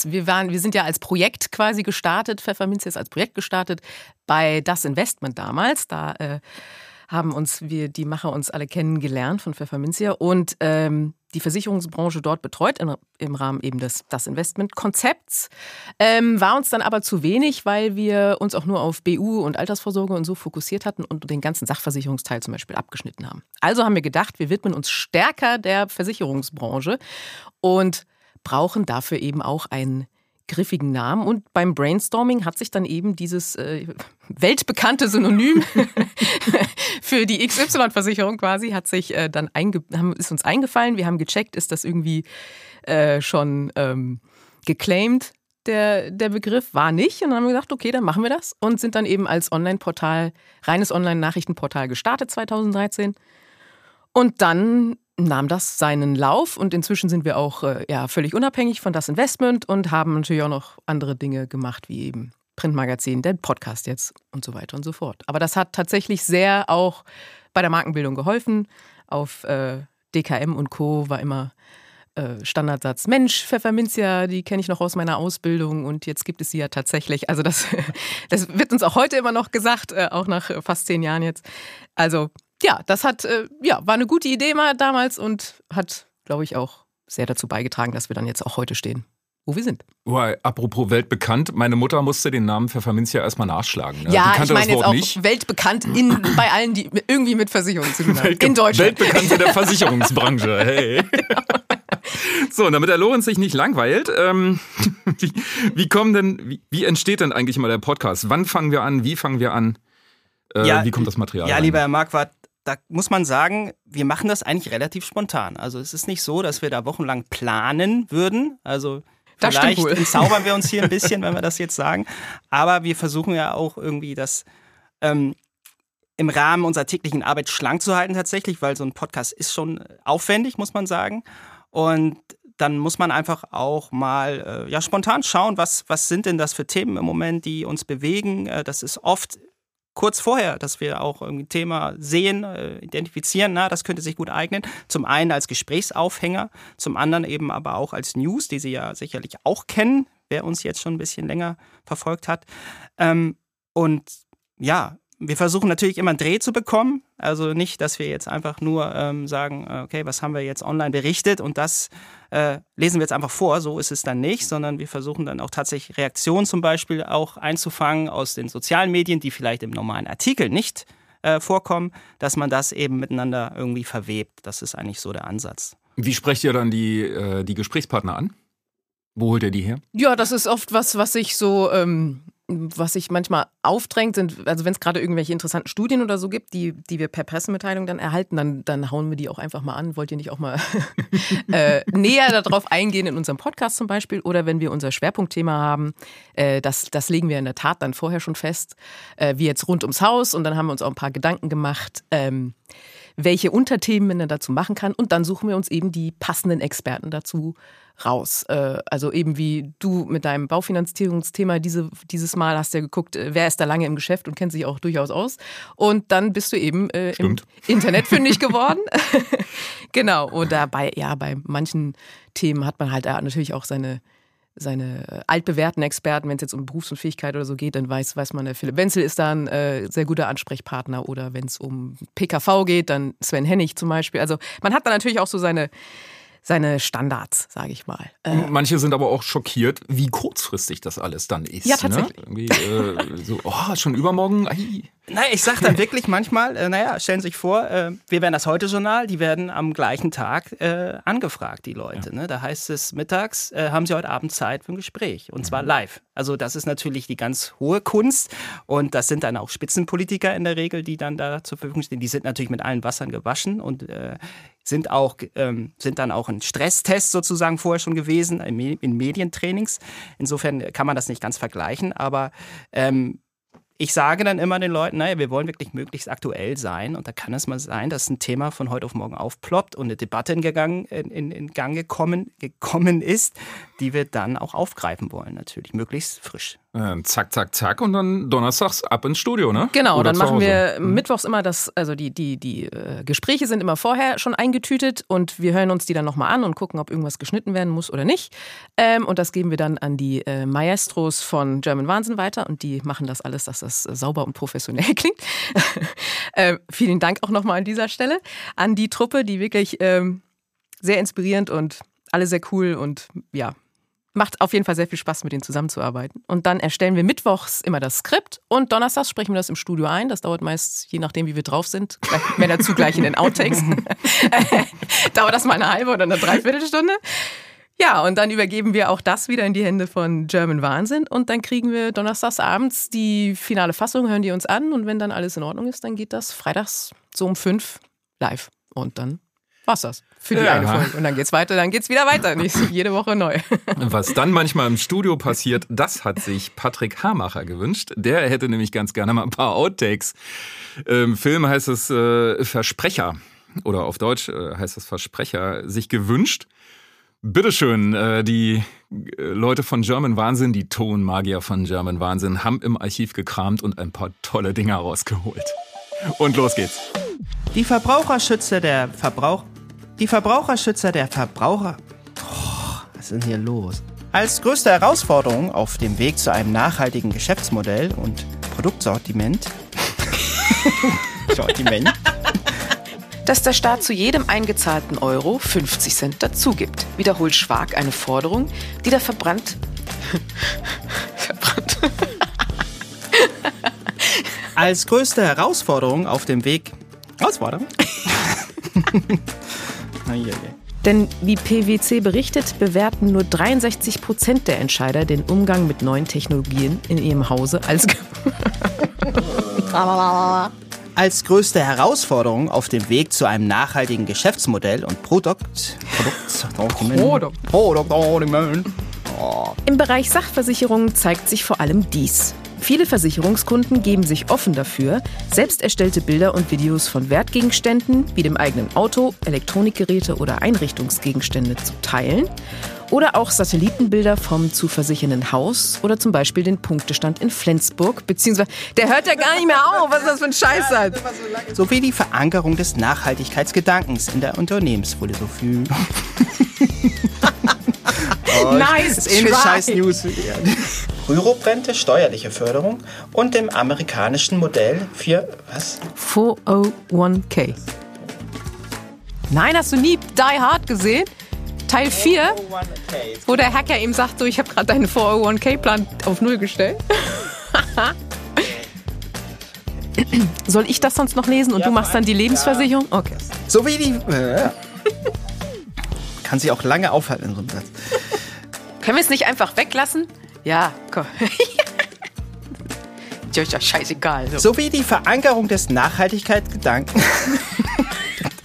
wir waren, wir sind ja als Projekt quasi gestartet, Pfefferminz ist als Projekt gestartet bei Das Investment damals. Da äh, haben uns wir, die Macher uns alle kennengelernt von Pfefferminzia und ähm, die Versicherungsbranche dort betreut in, im Rahmen eben des das Investment-Konzepts. Ähm, war uns dann aber zu wenig, weil wir uns auch nur auf BU und Altersvorsorge und so fokussiert hatten und den ganzen Sachversicherungsteil zum Beispiel abgeschnitten haben. Also haben wir gedacht, wir widmen uns stärker der Versicherungsbranche und brauchen dafür eben auch einen griffigen Namen. Und beim Brainstorming hat sich dann eben dieses äh, weltbekannte Synonym für die XY-Versicherung quasi, hat sich äh, dann einge haben, ist uns eingefallen. Wir haben gecheckt, ist das irgendwie äh, schon ähm, geclaimed, der, der Begriff war nicht. Und dann haben wir gesagt, okay, dann machen wir das. Und sind dann eben als Online-Portal, reines Online-Nachrichtenportal gestartet 2013. Und dann nahm das seinen Lauf und inzwischen sind wir auch äh, ja, völlig unabhängig von das Investment und haben natürlich auch noch andere Dinge gemacht, wie eben Printmagazin, der Podcast jetzt und so weiter und so fort. Aber das hat tatsächlich sehr auch bei der Markenbildung geholfen. Auf äh, DKM und Co. war immer äh, Standardsatz, Mensch, Pfefferminzia, die kenne ich noch aus meiner Ausbildung und jetzt gibt es sie ja tatsächlich. Also das, das wird uns auch heute immer noch gesagt, äh, auch nach fast zehn Jahren jetzt. Also ja, das hat, äh, ja, war eine gute Idee mal damals und hat, glaube ich, auch sehr dazu beigetragen, dass wir dann jetzt auch heute stehen, wo wir sind. Oh, apropos weltbekannt, meine Mutter musste den Namen Pfefferminzia erstmal nachschlagen. Ne? Ja, ich meine jetzt auch nicht. weltbekannt in, bei allen, die irgendwie mit Versicherungen zu tun haben. in Deutschland. Weltbekannt in der Versicherungsbranche, hey. genau. So, und damit der Lorenz sich nicht langweilt, ähm, wie, wie kommen denn, wie, wie entsteht denn eigentlich mal der Podcast? Wann fangen wir an? Wie fangen wir an? Äh, ja, wie kommt das Material? Ja, rein? lieber Herr Marquardt, da muss man sagen, wir machen das eigentlich relativ spontan. Also es ist nicht so, dass wir da wochenlang planen würden. Also das vielleicht entzaubern wir uns hier ein bisschen, wenn wir das jetzt sagen. Aber wir versuchen ja auch irgendwie das ähm, im Rahmen unserer täglichen Arbeit schlank zu halten tatsächlich, weil so ein Podcast ist schon aufwendig, muss man sagen. Und dann muss man einfach auch mal äh, ja, spontan schauen, was, was sind denn das für Themen im Moment, die uns bewegen. Äh, das ist oft kurz vorher, dass wir auch ein Thema sehen, äh, identifizieren, na, das könnte sich gut eignen. Zum einen als Gesprächsaufhänger, zum anderen eben aber auch als News, die Sie ja sicherlich auch kennen, wer uns jetzt schon ein bisschen länger verfolgt hat. Ähm, und ja, wir versuchen natürlich immer einen Dreh zu bekommen. Also nicht, dass wir jetzt einfach nur ähm, sagen, äh, okay, was haben wir jetzt online berichtet und das äh, lesen wir jetzt einfach vor. So ist es dann nicht, sondern wir versuchen dann auch tatsächlich Reaktionen zum Beispiel auch einzufangen aus den sozialen Medien, die vielleicht im normalen Artikel nicht äh, vorkommen, dass man das eben miteinander irgendwie verwebt. Das ist eigentlich so der Ansatz. Wie sprecht ihr dann die, äh, die Gesprächspartner an? Wo holt ihr die her? Ja, das ist oft was, was ich so ähm, was sich manchmal aufdrängt, sind, also wenn es gerade irgendwelche interessanten Studien oder so gibt, die, die wir per Pressemitteilung dann erhalten, dann, dann hauen wir die auch einfach mal an. Wollt ihr nicht auch mal äh, näher darauf eingehen in unserem Podcast zum Beispiel? Oder wenn wir unser Schwerpunktthema haben, äh, das, das legen wir in der Tat dann vorher schon fest, äh, wie jetzt rund ums Haus. Und dann haben wir uns auch ein paar Gedanken gemacht. Ähm, welche Unterthemen man dazu machen kann. Und dann suchen wir uns eben die passenden Experten dazu raus. Äh, also eben wie du mit deinem Baufinanzierungsthema diese, dieses Mal hast ja geguckt, äh, wer ist da lange im Geschäft und kennt sich auch durchaus aus. Und dann bist du eben äh, im Internet fündig geworden. genau. Und dabei, ja, bei manchen Themen hat man halt natürlich auch seine seine altbewährten Experten, wenn es jetzt um Berufsunfähigkeit oder so geht, dann weiß, weiß man, der Philipp Wenzel ist da ein äh, sehr guter Ansprechpartner. Oder wenn es um PKV geht, dann Sven Hennig zum Beispiel. Also man hat da natürlich auch so seine, seine Standards, sage ich mal. Äh, Manche sind aber auch schockiert, wie kurzfristig das alles dann ist. Ja, ne? tatsächlich. Ne? Äh, so, oh, schon übermorgen. Ai. Naja, ich sage dann wirklich manchmal, äh, naja, stellen Sie sich vor, äh, wir werden das Heute-Journal, die werden am gleichen Tag äh, angefragt, die Leute. Ja. Ne? Da heißt es mittags, äh, haben Sie heute Abend Zeit für ein Gespräch und mhm. zwar live. Also das ist natürlich die ganz hohe Kunst und das sind dann auch Spitzenpolitiker in der Regel, die dann da zur Verfügung stehen. Die sind natürlich mit allen Wassern gewaschen und äh, sind auch ähm, sind dann auch ein Stresstest sozusagen vorher schon gewesen in, in Medientrainings. Insofern kann man das nicht ganz vergleichen, aber ähm, ich sage dann immer den Leuten, naja, wir wollen wirklich möglichst aktuell sein. Und da kann es mal sein, dass ein Thema von heute auf morgen aufploppt und eine Debatte in, Gang, in, in Gang gekommen, gekommen ist, die wir dann auch aufgreifen wollen, natürlich, möglichst frisch. Äh, zack, zack, zack und dann donnerstags ab ins Studio, ne? Genau, Oder dann machen wir mhm. mittwochs immer das, also die, die, die äh, Gespräche sind immer vorher schon eingetütet und wir hören uns die dann nochmal an und gucken, ob irgendwas geschnitten werden muss oder nicht. Ähm, und das geben wir dann an die äh, Maestros von German Wahnsinn weiter und die machen das alles, dass das sauber und professionell klingt. äh, vielen Dank auch nochmal an dieser Stelle an die Truppe, die wirklich ähm, sehr inspirierend und alle sehr cool und ja, Macht auf jeden Fall sehr viel Spaß, mit denen zusammenzuarbeiten. Und dann erstellen wir mittwochs immer das Skript und donnerstags sprechen wir das im Studio ein. Das dauert meist, je nachdem, wie wir drauf sind, wenn dazu gleich in den Outtakes. dauert das mal eine halbe oder eine Dreiviertelstunde. Ja, und dann übergeben wir auch das wieder in die Hände von German Wahnsinn und dann kriegen wir donnerstags abends die finale Fassung, hören die uns an und wenn dann alles in Ordnung ist, dann geht das freitags so um fünf live und dann war's das für die Ja. eine Folge. Und dann geht's weiter, dann geht's wieder weiter. Nicht jede Woche neu. Was dann manchmal im Studio passiert, das hat sich Patrick Hamacher gewünscht. Der hätte nämlich ganz gerne mal ein paar Outtakes. Im Film heißt es äh, Versprecher oder auf Deutsch äh, heißt es Versprecher, sich gewünscht. Bitteschön, äh, die äh, Leute von German Wahnsinn, die Tonmagier von German Wahnsinn, haben im Archiv gekramt und ein paar tolle Dinger rausgeholt. Und los geht's. Die Verbraucherschützer der Verbrauch... Die Verbraucherschützer der Verbraucher... Oh, was ist denn hier los? Als größte Herausforderung auf dem Weg zu einem nachhaltigen Geschäftsmodell und Produktsortiment... Sortiment... Dass der Staat zu jedem eingezahlten Euro 50 Cent dazugibt, wiederholt Schwag eine Forderung, die der Verbrannt... Verbrannt... Als größte Herausforderung auf dem Weg... Herausforderung? Eieiei. Denn wie PwC berichtet, bewerten nur 63 Prozent der Entscheider den Umgang mit neuen Technologien in ihrem Hause als... Als größte Herausforderung auf dem Weg zu einem nachhaltigen Geschäftsmodell und Produkt... Produkt. Produktsortiment... Im Bereich Sachversicherungen zeigt sich vor allem dies. Viele Versicherungskunden geben sich offen dafür, selbst erstellte Bilder und Videos von Wertgegenständen wie dem eigenen Auto, Elektronikgeräte oder Einrichtungsgegenstände zu teilen oder auch Satellitenbilder vom zu versichernden Haus oder zum Beispiel den Punktestand in Flensburg, beziehungsweise der hört ja gar nicht mehr auf, was das für ein Scheiß hat. sowie die Verankerung des Nachhaltigkeitsgedankens in der Unternehmensphilosophie. Nice Das ist ähnlich try. scheiß News. Rüruprente, steuerliche Förderung und dem amerikanischen Modell für was? 401k. Nein, hast du nie Die Hard gesehen? Teil 4, wo der Hacker ihm sagt, so, ich habe gerade deinen 401k-Plan auf Null gestellt. Soll ich das sonst noch lesen und Ja, du machst dann die Lebensversicherung? Okay. Sowie die. Äh, kann sich auch lange aufhalten in so einem Satz. Können wir es nicht einfach weglassen? Ja, komm. Ja, ist ja scheißegal. So. Sowie die Verankerung des Nachhaltigkeitsgedankens.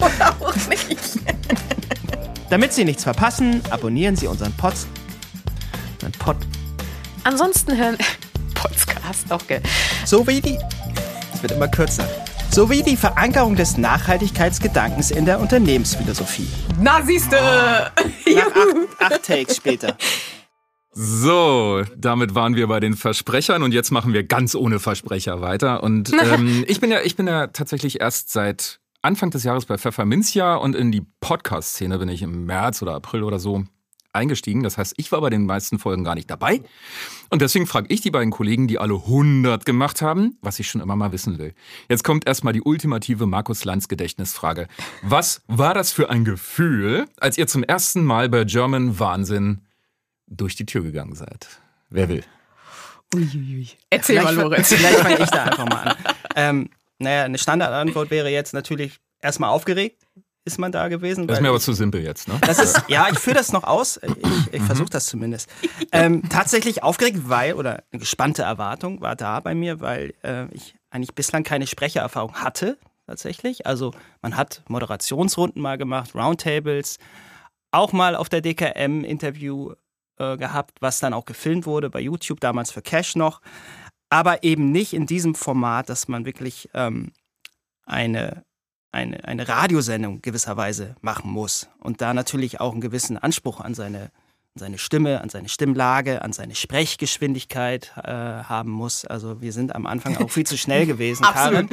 Auch nicht. Damit Sie nichts verpassen, abonnieren Sie unseren Pod. Unseren Pod. Ansonsten hören. Podcast, auch geil. Sowie die. Es wird immer kürzer. Sowie die Verankerung des Nachhaltigkeitsgedankens in der Unternehmensphilosophie. Na, siehste! Nach acht, acht Takes später. So, damit waren wir bei den Versprechern und jetzt machen wir ganz ohne Versprecher weiter. Und ähm, ich bin ja, ich bin ja tatsächlich erst seit Anfang des Jahres bei Pfefferminzia und in die Podcast-Szene bin ich im März oder April oder so eingestiegen. Das heißt, ich war bei den meisten Folgen gar nicht dabei. Und deswegen frage ich die beiden Kollegen, die alle 100 gemacht haben, was ich schon immer mal wissen will. Jetzt kommt erstmal die ultimative Markus Lanz Gedächtnisfrage. Was war das für ein Gefühl, als ihr zum ersten Mal bei German Wahnsinn durch die Tür gegangen seid? Wer will? Uiuiui. Erzähl mal, Vielleicht Lorenz. Vielleicht fange ich da einfach mal an. Ähm, naja, eine Standardantwort wäre jetzt natürlich erstmal aufgeregt. Ist man da gewesen? Das ist mir aber zu simpel jetzt, ne? Das ist, ja, ich führe das noch aus. Ich, ich versuche das zumindest. Ähm, tatsächlich aufgeregt, weil, oder eine gespannte Erwartung war da bei mir, weil äh, ich eigentlich bislang keine Sprechererfahrung hatte, tatsächlich. Also man hat Moderationsrunden mal gemacht, Roundtables, auch mal auf der DKM Interview äh, gehabt, was dann auch gefilmt wurde bei YouTube, damals für Cash noch. Aber eben nicht in diesem Format, dass man wirklich ähm, eine eine, eine Radiosendung gewisserweise machen muss und da natürlich auch einen gewissen Anspruch an seine, an seine Stimme, an seine Stimmlage, an seine Sprechgeschwindigkeit äh, haben muss. Also wir sind am Anfang auch viel zu schnell gewesen, Karin.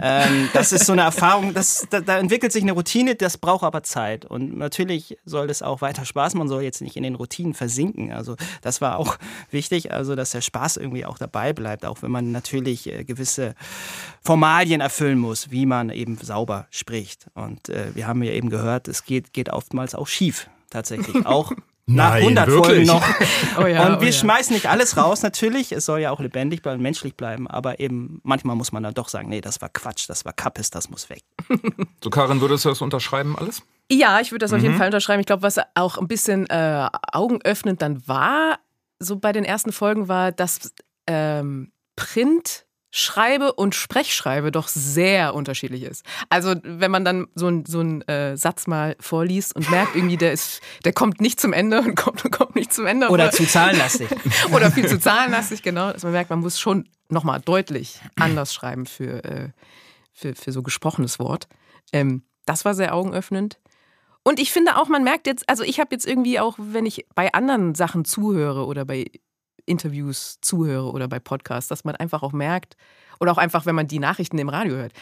Ähm, das ist so eine Erfahrung, das, da, da entwickelt sich eine Routine, das braucht aber Zeit. Und natürlich soll es auch weiter Spaß, man soll jetzt nicht in den Routinen versinken. Also das war auch wichtig, also dass der Spaß irgendwie auch dabei bleibt, auch wenn man natürlich äh, gewisse Formalien erfüllen muss, wie man eben sauber spricht. Und äh, wir haben ja eben gehört, es geht, geht oftmals auch schief, tatsächlich. Auch nach Nein, 100 Folgen wirklich? noch. Oh ja, und oh wir ja. schmeißen nicht alles raus, natürlich. Es soll ja auch lebendig bleiben, menschlich bleiben. Aber eben manchmal muss man dann doch sagen, nee, das war Quatsch, das war Kappes, das muss weg. So, Karin, würdest du das unterschreiben alles? Ja, ich würde das auf jeden Fall unterschreiben. Ich glaube, was auch ein bisschen äh, augenöffnend dann war, so bei den ersten Folgen, war, dass ähm, Print Schreibe und Sprechschreibe doch sehr unterschiedlich ist. Also wenn man dann so, ein, so einen äh, Satz mal vorliest und merkt irgendwie, der ist, der kommt nicht zum Ende und kommt und kommt nicht zum Ende. Oder zu zahlenlastig. oder viel zu zahlenlastig, genau. Dass man merkt, man muss schon nochmal deutlich anders schreiben für, äh, für, für so gesprochenes Wort. Ähm, das war sehr augenöffnend. Und ich finde auch, man merkt jetzt, also ich habe jetzt irgendwie auch, wenn ich bei anderen Sachen zuhöre oder bei Interviews zuhöre oder bei Podcasts, dass man einfach auch merkt, oder auch einfach, wenn man die Nachrichten im Radio hört,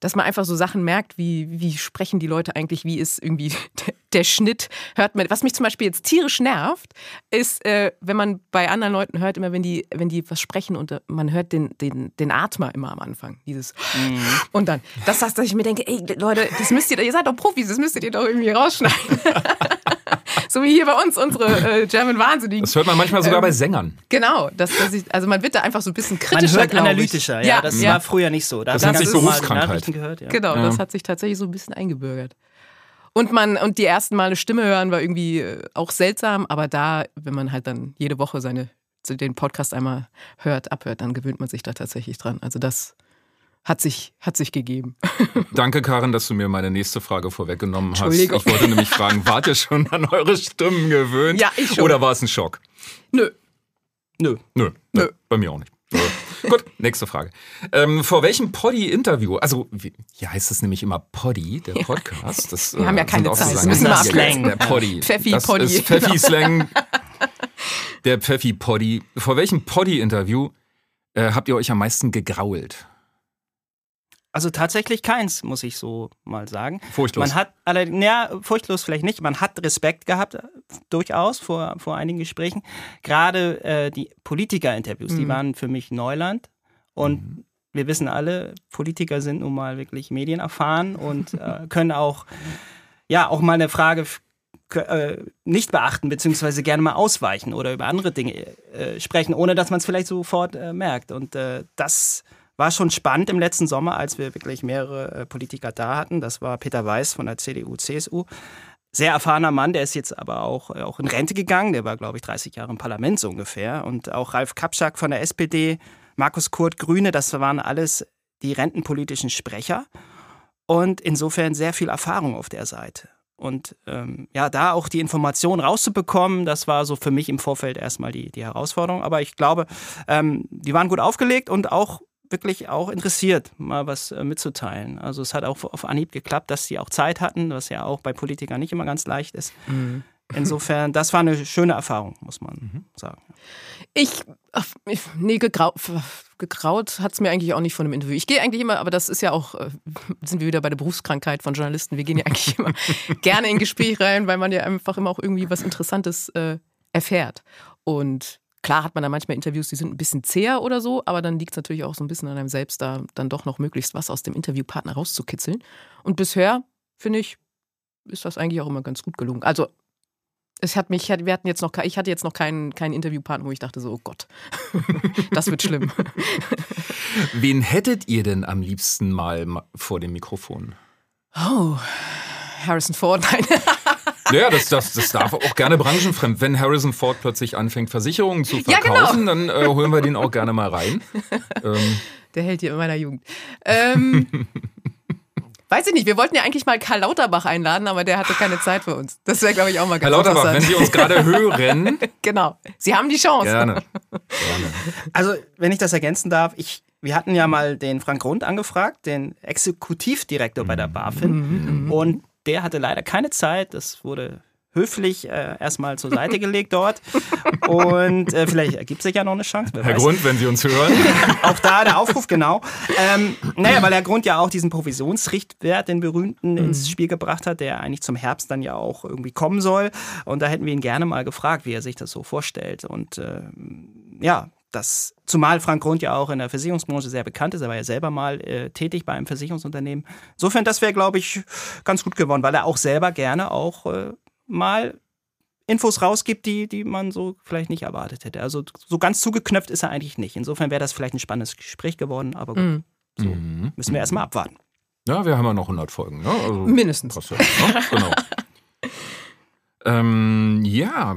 dass man einfach so Sachen merkt, wie, wie sprechen die Leute eigentlich, wie ist irgendwie der, Schnitt, hört man. Was mich zum Beispiel jetzt tierisch nervt, ist, äh, wenn man bei anderen Leuten hört, immer wenn die, wenn die was sprechen und äh, man hört den, den, den Atmer immer am Anfang. Dieses mhm. und dann. Das heißt, dass ich mir denke, ey Leute, das müsst ihr, ihr seid doch Profis, das müsstet ihr doch irgendwie rausschneiden. so wie hier bei uns unsere äh, German Wahnsinnigen. Das hört man manchmal sogar ähm, bei Sängern. Genau, das, das ich, also man wird da einfach so ein bisschen kritischer, Man hört analytischer, ja, ja, das ja. war früher nicht so. Da das nennt sich Berufskrankheit. Gehört, ja. Genau, ja. das hat sich tatsächlich so ein bisschen eingebürgert. Und man und die ersten Mal eine Stimme hören war irgendwie äh, auch seltsam, aber da, wenn man halt dann jede Woche seine den Podcast einmal hört, abhört, dann gewöhnt man sich da tatsächlich dran. Also das hat sich, hat sich gegeben. Danke, Karin, dass du mir meine nächste Frage vorweggenommen hast. Ich wollte nämlich fragen, wart ihr schon an eure Stimmen gewöhnt? Ja, ich schon. Oder war es ein Schock? Nö. Nö. Nö. Nö. Bei mir auch nicht. Gut, nächste Frage. Ähm, vor welchem Poddy-Interview, also wie, hier heißt es nämlich immer Poddy, der Podcast. Das, wir äh, haben ja äh, keine Zeit, das müssen wir Slang. Der Poddy. Pfeffi-Poddy. Das ist Pfeffi-Slang. der Pfeffi-Poddy. Vor welchem Poddy-Interview äh, habt ihr euch am meisten gegrault? Also tatsächlich keins, muss ich so mal sagen. Furchtlos. Man hat, ja, furchtlos vielleicht nicht. Man hat Respekt gehabt, äh, durchaus vor, vor einigen Gesprächen. Gerade äh, die Politiker-Interviews, mhm. die waren für mich Neuland. Und mhm. wir wissen alle, Politiker sind nun mal wirklich medienerfahren und äh, können auch, ja, auch mal eine Frage äh, nicht beachten, beziehungsweise gerne mal ausweichen oder über andere Dinge äh, sprechen, ohne dass man es vielleicht sofort äh, merkt. Und das war schon spannend im letzten Sommer, als wir wirklich mehrere äh, Politiker da hatten. Das war Peter Weiß von der CDU, CSU. Sehr erfahrener Mann, der ist jetzt aber auch, äh, auch in Rente gegangen. Der war, glaube ich, 30 Jahre im Parlament so ungefähr. Und auch Ralf Kapschak von der SPD, Markus Kurt Grüne, das waren alles die rentenpolitischen Sprecher. Und insofern sehr viel Erfahrung auf der Seite. Und ähm, ja, da auch die Informationen rauszubekommen, das war so für mich im Vorfeld erstmal die, die Herausforderung. Aber ich glaube, ähm, die waren gut aufgelegt und auch wirklich auch interessiert, mal was äh, mitzuteilen. Also es hat auch auf Anhieb geklappt, dass sie auch Zeit hatten, was ja auch bei Politikern nicht immer ganz leicht ist. Mhm. Insofern, das war eine schöne Erfahrung, muss man mhm. sagen. Ich, ich nee, gegrau, gegraut hat es mir eigentlich auch nicht von dem Interview. Ich gehe eigentlich immer, aber das ist ja auch, äh, sind wir wieder bei der Berufskrankheit von Journalisten. Wir gehen ja eigentlich immer gerne in Gespräch rein, weil man ja einfach immer auch irgendwie was Interessantes äh, erfährt. Und Klar hat man da manchmal Interviews, die sind ein bisschen zäher oder so, aber dann liegt es natürlich auch so ein bisschen an einem selbst, da dann doch noch möglichst was aus dem Interviewpartner rauszukitzeln. Und bisher, finde ich, ist das eigentlich auch immer ganz gut gelungen. Also, es hat mich, wir hatten jetzt noch, ich hatte jetzt noch keinen, keinen Interviewpartner, wo ich dachte so, oh Gott, das wird schlimm. Wen hättet ihr denn am liebsten mal vor dem Mikrofon? Oh, Harrison Ford, nein. Ja, das, das, das darf auch gerne branchenfremd. Wenn Harrison Ford plötzlich anfängt, Versicherungen zu verkaufen, ja, genau. dann äh, holen wir den auch gerne mal rein. Ähm. Der hält hier in meiner Jugend. Ähm, weiß ich nicht, wir wollten ja eigentlich mal Karl Lauterbach einladen, aber der hatte keine Zeit für uns. Das wäre, glaube ich, auch mal ganz Herr Lauterbach, wenn Sie uns gerade hören. genau, Sie haben die Chance. Gerne. gerne. Also, wenn ich das ergänzen darf, ich wir hatten ja mal den Frank Grund angefragt, den Exekutivdirektor bei der BaFin. Mhm, mhm. und der hatte leider keine Zeit. Das wurde höflich äh, erstmal zur Seite gelegt dort. Und äh, vielleicht ergibt sich ja noch eine Chance. Herr weiß. Grund, wenn Sie uns hören. auch da der Aufruf, genau. Ähm, naja, weil der Grund ja auch diesen Provisionsrichtwert, den berühmten, mhm. ins Spiel gebracht hat, der eigentlich zum Herbst dann ja auch irgendwie kommen soll. Und da hätten wir ihn gerne mal gefragt, wie er sich das so vorstellt. Und äh, ja, das, zumal Frank Grund ja auch in der Versicherungsbranche sehr bekannt ist, er war ja selber mal äh, tätig bei einem Versicherungsunternehmen. Insofern, das wäre, glaube ich, ganz gut geworden, weil er auch selber gerne auch äh, mal Infos rausgibt, die, die man so vielleicht nicht erwartet hätte. Also so ganz zugeknöpft ist er eigentlich nicht. Insofern wäre das vielleicht ein spannendes Gespräch geworden, aber gut, mhm. so müssen wir erstmal abwarten. Ja, wir haben ja noch 100 Folgen. Ne? Also, Mindestens. Ja, ne? genau. ähm, ja.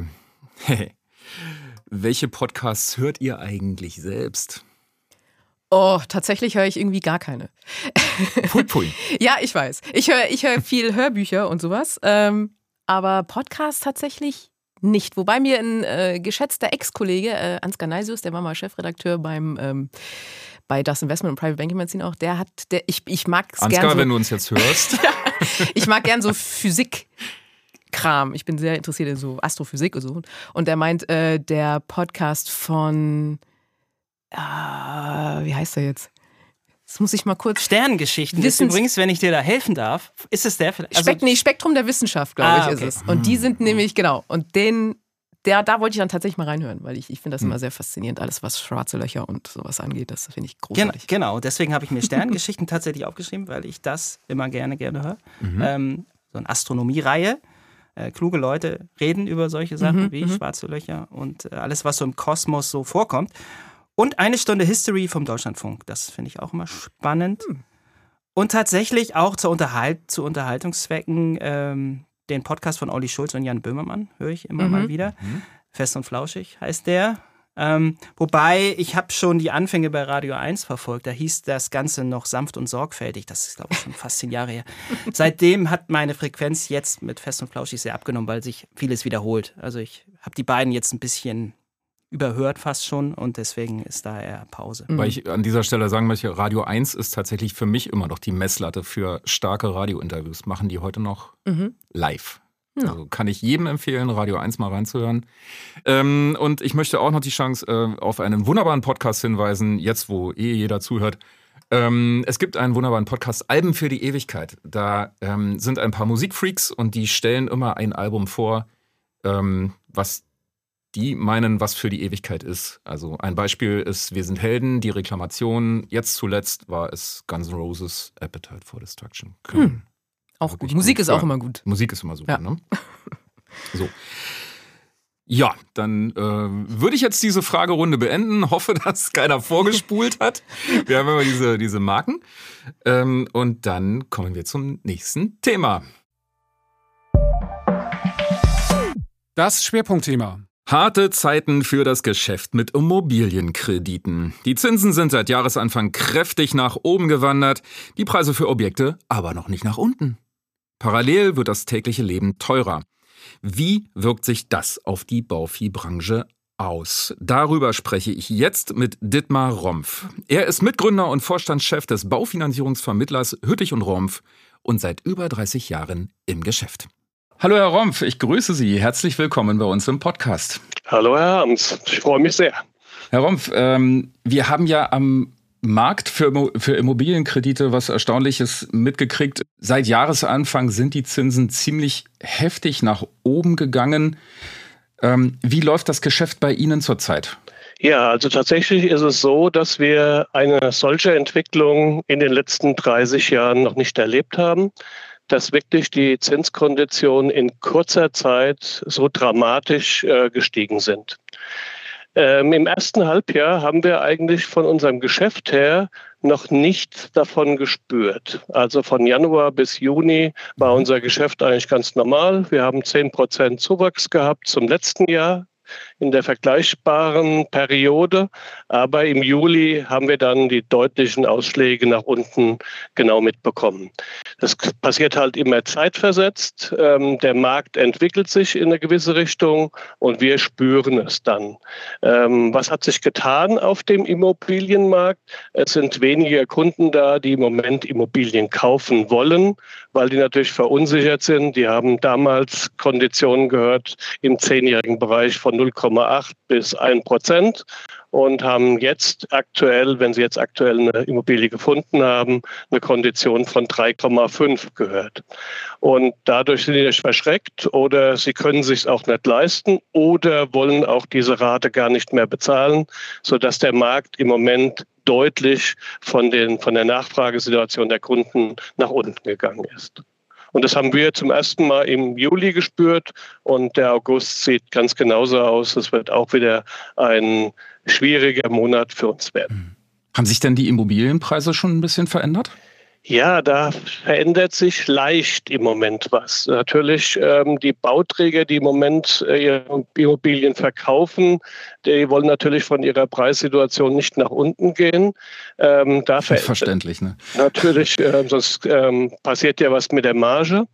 Welche Podcasts hört ihr eigentlich selbst? Oh, tatsächlich höre ich irgendwie gar keine. Pui, pui. Ja, ich weiß. Ich höre ich höre viel Hörbücher und sowas. Ähm, aber Podcasts tatsächlich nicht. Wobei mir ein äh, geschätzter Ex-Kollege, äh, Ansgar Neisius, der war mal Chefredakteur beim ähm, bei Das Investment und Private Banking Magazin auch, der hat, der, ich, ich mag es Ansgar, gerne. So, wenn du uns jetzt hörst. ich mag gern so Physik. Kram. Ich bin sehr interessiert in so Astrophysik und so. Und der meint, äh, der Podcast von, äh, wie heißt er jetzt? Das muss ich mal kurz. Sternengeschichten ist Wissens- übrigens, wenn ich dir da helfen darf, ist es der vielleicht? Spek nee, Spektrum der Wissenschaft, glaube Also Ah, ich, okay. ist es. Und die sind nämlich, genau, und den, der, da wollte ich dann tatsächlich mal reinhören, weil ich, ich finde das immer sehr faszinierend, alles, was schwarze Löcher und sowas angeht. Das finde ich Gen großartig. genau, deswegen habe ich mir Sternengeschichten tatsächlich aufgeschrieben, weil ich das immer gerne, gerne höre. Ähm, so eine Astronomie-Reihe. Äh, kluge Leute reden über solche Sachen wie schwarze Löcher und äh, alles, was so im Kosmos so vorkommt. Und eine Stunde History vom Deutschlandfunk. Das finde ich auch immer spannend. Und tatsächlich auch zur Unterhalt, zu Unterhaltungszwecken ähm, den Podcast von Olli Schulz und Jan Böhmermann höre ich immer mal wieder. Fest und flauschig heißt der. Ähm, wobei, ich habe schon die Anfänge bei Radio 1 verfolgt. Da hieß das Ganze noch sanft und sorgfältig. Das ist, glaube ich, schon fast zehn Jahre her. Seitdem hat meine Frequenz jetzt mit Fest und Flauschig sehr abgenommen, weil sich vieles wiederholt. Also ich habe die beiden jetzt ein bisschen überhört fast schon und deswegen ist da eher Pause. Weil ich an dieser Stelle sagen möchte, Radio 1 ist tatsächlich für mich immer noch die Messlatte für starke Radiointerviews. Machen die heute noch live. Also kann ich jedem empfehlen, Radio 1 mal reinzuhören. Ähm, und ich möchte auch noch die Chance äh, auf einen wunderbaren Podcast hinweisen, jetzt wo eh jeder zuhört. Ähm, es gibt einen wunderbaren Podcast, Alben für die Ewigkeit. Da ähm, sind ein paar Musikfreaks und die stellen immer ein Album vor, ähm, was die meinen, was für die Ewigkeit ist. Also ein Beispiel ist Wir sind Helden, die Reklamation. Jetzt zuletzt war es Guns N' Roses Appetite for Destruction. Können Auch gut. Musik gut ist auch hören. immer gut. Musik ist immer super, Ja. ne? So. Ja, dann äh, würde ich jetzt diese Fragerunde beenden. Hoffe, dass keiner vorgespult hat. Wir haben immer diese, diese Marken. Ähm, und dann kommen wir zum nächsten Thema. Das Schwerpunktthema. Harte Zeiten für das Geschäft mit Immobilienkrediten. Die Zinsen sind seit Jahresanfang kräftig nach oben gewandert, die Preise für Objekte aber noch nicht nach unten. Parallel wird das tägliche Leben teurer. Wie wirkt sich das auf die Bauviehbranche aus? Darüber spreche ich jetzt mit Dittmar Rompf. Er ist Mitgründer und Vorstandschef des Baufinanzierungsvermittlers Hüttich und Rompf und seit über 30 Jahren im Geschäft. Hallo Herr Rompf, ich grüße Sie. Herzlich willkommen bei uns im Podcast. Hallo Herr Harms, ich freue mich sehr. Herr Rompf, ähm, wir haben ja am Markt für, für Immobilienkredite was Erstaunliches mitgekriegt. Seit Jahresanfang sind die Zinsen ziemlich heftig nach oben gegangen. Ähm, wie läuft das Geschäft bei Ihnen zurzeit? Ja, also tatsächlich ist es so, dass wir eine solche Entwicklung in den letzten 30 Jahren noch nicht erlebt haben, dass wirklich die Zinskonditionen in kurzer Zeit so dramatisch äh, gestiegen sind. Ähm, Im ersten Halbjahr haben wir eigentlich von unserem Geschäft her noch nichts davon gespürt. Also von Januar bis Juni war unser Geschäft eigentlich ganz normal. Wir haben 10 Prozent Zuwachs gehabt zum letzten Jahr in der vergleichbaren Periode. Aber im Juli haben wir dann die deutlichen Ausschläge nach unten genau mitbekommen. Das passiert halt immer zeitversetzt. Ähm, der Markt entwickelt sich in eine gewisse Richtung und wir spüren es dann. Ähm, was hat sich getan auf dem Immobilienmarkt? Es sind weniger Kunden da, die im Moment Immobilien kaufen wollen, weil die natürlich verunsichert sind. Die haben damals Konditionen gehört im zehnjährigen Bereich von 0,8 bis 1 Prozent und haben jetzt aktuell, wenn sie jetzt aktuell eine Immobilie gefunden haben, eine Kondition von 3,5 gehört. Und dadurch sind sie verschreckt oder sie können sich auch nicht leisten oder wollen auch diese Rate gar nicht mehr bezahlen, sodass der Markt im Moment deutlich von, den, von der Nachfragesituation der Kunden nach unten gegangen ist. Und das haben wir zum ersten Mal im Juli gespürt und der August sieht ganz genauso aus. Es wird auch wieder ein schwieriger Monat für uns werden. Haben sich denn die Immobilienpreise schon ein bisschen verändert? Ja, da verändert sich leicht im Moment was. Natürlich ähm, die Bauträger, die im Moment äh, ihre Immobilien verkaufen, die wollen natürlich von ihrer Preissituation nicht nach unten gehen. Ähm, da Verständlich, ne? Natürlich, äh, sonst ähm, passiert ja was mit der Marge.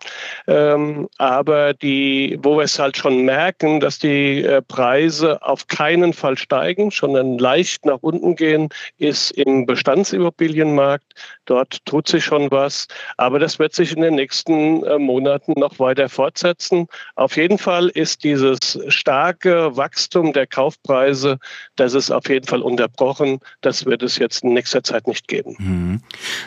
Ähm, aber die, wo wir es halt schon merken, dass die äh, Preise auf keinen Fall steigen, sondern leicht nach unten gehen, ist im Bestandsimmobilienmarkt. Dort tut sich schon was. Aber das wird sich in den nächsten äh, Monaten noch weiter fortsetzen. Auf jeden Fall ist dieses starke Wachstum der Kaufpreise, das ist auf jeden Fall unterbrochen. Das wird es jetzt in nächster Zeit nicht geben. Mhm.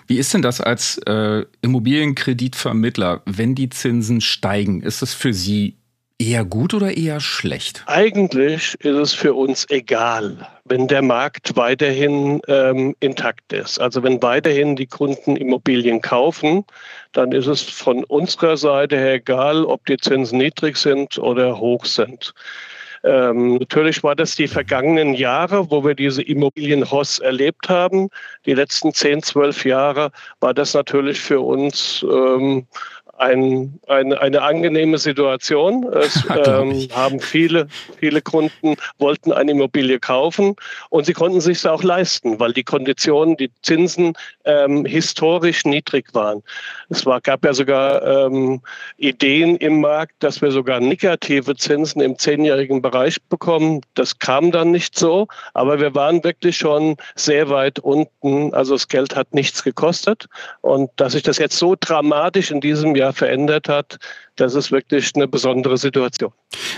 Wie ist denn das als äh, Immobilienkreditvermittler, wenn die Zinsen steigen? Ist es für Sie Eher gut oder eher schlecht? Eigentlich ist es für uns egal, wenn der Markt weiterhin ähm, intakt ist. Also wenn weiterhin die Kunden Immobilien kaufen, dann ist es von unserer Seite her egal, ob die Zinsen niedrig sind oder hoch sind. Ähm, natürlich war das die vergangenen Jahre, wo wir diese Immobilienhoss erlebt haben. Die letzten 10, 12 Jahre war das natürlich für uns ähm, ein, ein, eine angenehme Situation. Es ähm, haben viele, viele Kunden wollten eine Immobilie kaufen und sie konnten sich auch leisten, weil die Konditionen, die Zinsen ähm, historisch niedrig waren. Es war, gab ja sogar ähm, Ideen im Markt, dass wir sogar negative Zinsen im zehnjährigen Bereich bekommen. Das kam dann nicht so, aber wir waren wirklich schon sehr weit unten. Also das Geld hat nichts gekostet und dass sich das jetzt so dramatisch in diesem Jahr verändert hat, das ist wirklich eine besondere Situation.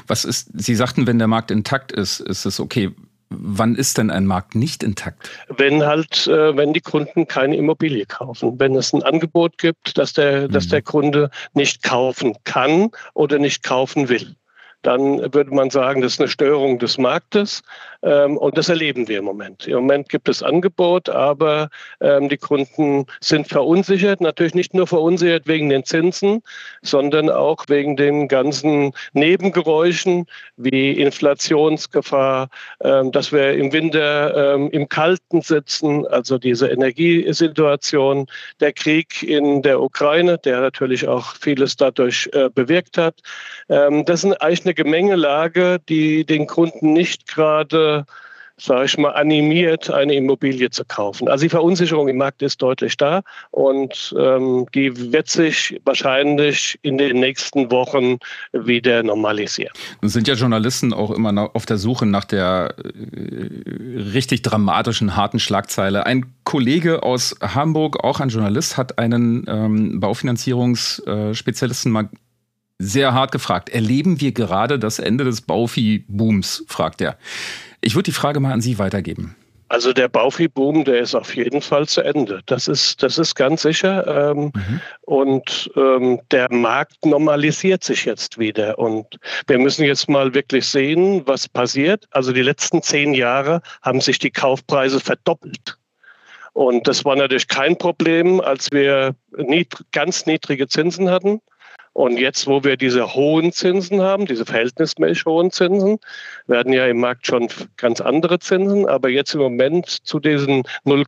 Was ist, Sie sagten, wenn der Markt intakt ist, ist es okay. Wann ist denn ein Markt nicht intakt? Wenn halt, äh, wenn die Kunden keine Immobilie kaufen. Wenn es ein Angebot gibt, dass der, mhm. dass der Kunde nicht kaufen kann oder nicht kaufen will dann würde man sagen, das ist eine Störung des Marktes. Ähm, und das erleben wir im Moment. Im Moment gibt es Angebot, aber ähm, die Kunden sind verunsichert. Natürlich nicht nur verunsichert wegen den Zinsen, sondern auch wegen den ganzen Nebengeräuschen wie Inflationsgefahr, ähm, dass wir im Winter im Kalten sitzen, also diese Energiesituation, der Krieg in der Ukraine, der natürlich auch vieles dadurch äh, bewirkt hat. Das sind eigentlich eine Gemengelage, die den Kunden nicht gerade sage ich mal, animiert, eine Immobilie zu kaufen. Also die Verunsicherung im Markt ist deutlich da und ähm, die wird sich wahrscheinlich in den nächsten Wochen wieder normalisieren. Nun sind ja Journalisten auch immer auf der Suche nach der äh, richtig dramatischen, harten Schlagzeile. Ein Kollege aus Hamburg, auch ein Journalist, hat einen ähm, Baufinanzierungsspezialisten mal sehr hart gefragt. Erleben wir gerade das Ende des Baufi-Booms, fragt er. Ich würde die Frage mal an Sie weitergeben. Also der Baufi-Boom, der ist auf jeden Fall zu Ende. Das ist, das ist ganz sicher. Ähm, mhm. Und ähm, der Markt normalisiert sich jetzt wieder. Und wir müssen jetzt mal wirklich sehen, was passiert. Also die letzten zehn Jahre haben sich die Kaufpreise verdoppelt. Und das war natürlich kein Problem, als wir nied ganz niedrige Zinsen hatten. Und jetzt, wo wir diese hohen Zinsen haben, diese verhältnismäßig hohen Zinsen, werden ja im Markt schon ganz andere Zinsen, aber jetzt im Moment zu diesen 0,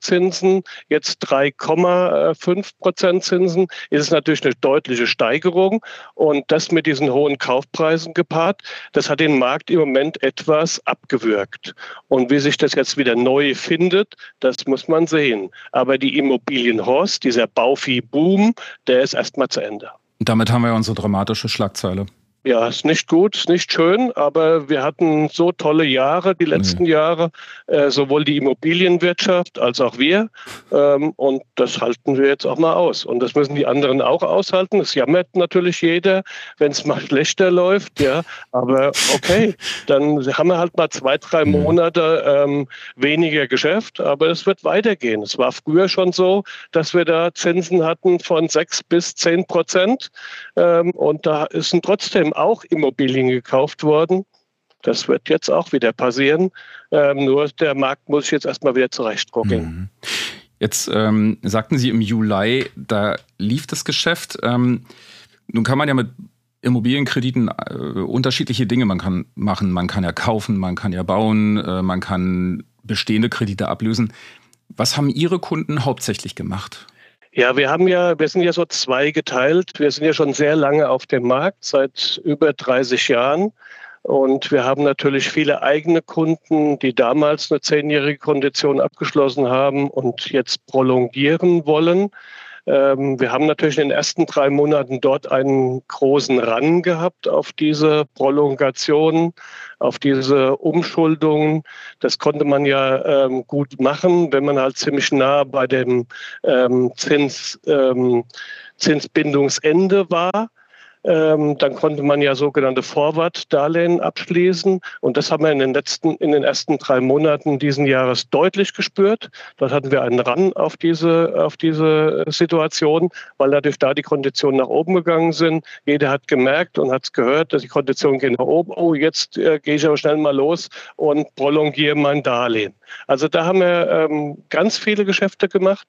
Zinsen, jetzt 3,5 Prozent Zinsen, ist es natürlich eine deutliche Steigerung. Und das mit diesen hohen Kaufpreisen gepaart, das hat den Markt im Moment etwas abgewürgt. Und wie sich das jetzt wieder neu findet, das muss man sehen. Aber die Immobilienhorst, dieser Baufi-Boom, der ist erstmal zu Ende. Damit haben wir unsere dramatische Schlagzeile. Ja, ist nicht gut, ist nicht schön, aber wir hatten so tolle Jahre, die letzten nee. Jahre, äh, sowohl die Immobilienwirtschaft als auch wir. Ähm, und das halten wir jetzt auch mal aus. Und das müssen die anderen auch aushalten. Es jammert natürlich jeder, wenn es mal schlechter läuft, ja. Aber okay, dann haben wir halt mal zwei, drei Monate ähm, weniger Geschäft, aber es wird weitergehen. Es war früher schon so, dass wir da Zinsen hatten von sechs bis zehn Prozent. Ähm, und da ist trotzdem auch Immobilien gekauft worden. Das wird jetzt auch wieder passieren. Ähm, nur der Markt muss jetzt erstmal wieder zurechtgucken. Mhm. Jetzt ähm, sagten Sie im Juli, da lief das Geschäft. Ähm, nun kann man ja mit Immobilienkrediten äh, unterschiedliche Dinge man kann machen. Man kann ja kaufen, man kann ja bauen, äh, man kann bestehende Kredite ablösen. Was haben Ihre Kunden hauptsächlich gemacht? Ja, wir haben ja, wir sind ja so zweigeteilt. Wir sind ja schon sehr lange auf dem Markt, seit über 30 Jahren. Und wir haben natürlich viele eigene Kunden, die damals eine zehnjährige Kondition abgeschlossen haben und jetzt prolongieren wollen. Ähm, wir haben natürlich in den ersten drei Monaten dort einen großen Run gehabt auf diese Prolongation, auf diese Umschuldungen. Das konnte man ja ähm, gut machen, wenn man halt ziemlich nah bei dem ähm, Zins, ähm, Zinsbindungsende war. Ähm, dann konnte man ja sogenannte Forward-Darlehen abschließen. Und das haben wir in den letzten, in den ersten drei Monaten diesen Jahres deutlich gespürt. Dort hatten wir einen Run auf diese, auf diese Situation, weil natürlich da die Konditionen nach oben gegangen sind. Jeder hat gemerkt und hat es gehört, dass die Konditionen gehen nach oben. Oh, jetzt äh, gehe ich aber schnell mal los und prolongiere mein Darlehen. Also da haben wir ähm, ganz viele Geschäfte gemacht.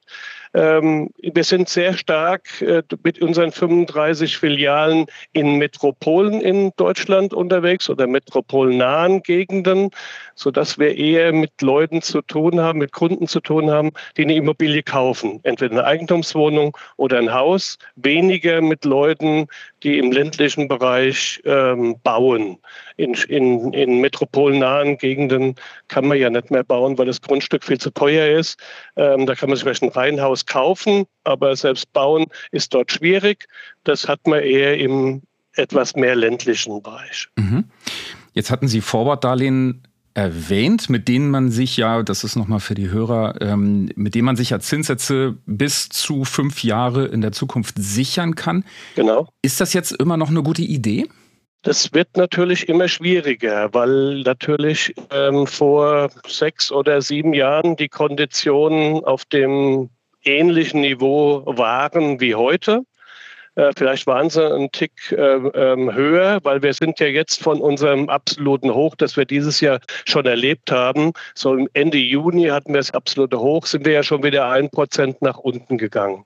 Ähm, wir sind sehr stark äh, mit unseren 35 Filialen in Metropolen in Deutschland unterwegs oder metropolnahen Gegenden, sodass wir eher mit Leuten zu tun haben, mit Kunden zu tun haben, die eine Immobilie kaufen, entweder eine Eigentumswohnung oder ein Haus, weniger mit Leuten, die im ländlichen Bereich ähm, bauen. In, in, in metropolnahen Gegenden kann man ja nicht mehr bauen, weil das Grundstück viel zu teuer ist. Ähm, da kann man sich vielleicht ein Reihenhaus kaufen, aber selbst bauen ist dort schwierig. Das hat man eher im etwas mehr ländlichen Bereich. Mhm. Jetzt hatten Sie Forward-Darlehen erwähnt, mit denen man sich ja, das ist nochmal für die Hörer, ähm, mit denen man sich ja Zinssätze bis zu fünf Jahre in der Zukunft sichern kann. Genau. Ist das jetzt immer noch eine gute Idee? Das wird natürlich immer schwieriger, weil natürlich ähm, vor sechs oder sieben Jahren die Konditionen auf dem ähnlichen Niveau waren wie heute. Äh, vielleicht waren sie einen Tick äh, ähm, höher, weil wir sind ja jetzt von unserem absoluten Hoch, das wir dieses Jahr schon erlebt haben. So Ende Juni hatten wir das absolute Hoch, sind wir ja schon wieder ein Prozent nach unten gegangen.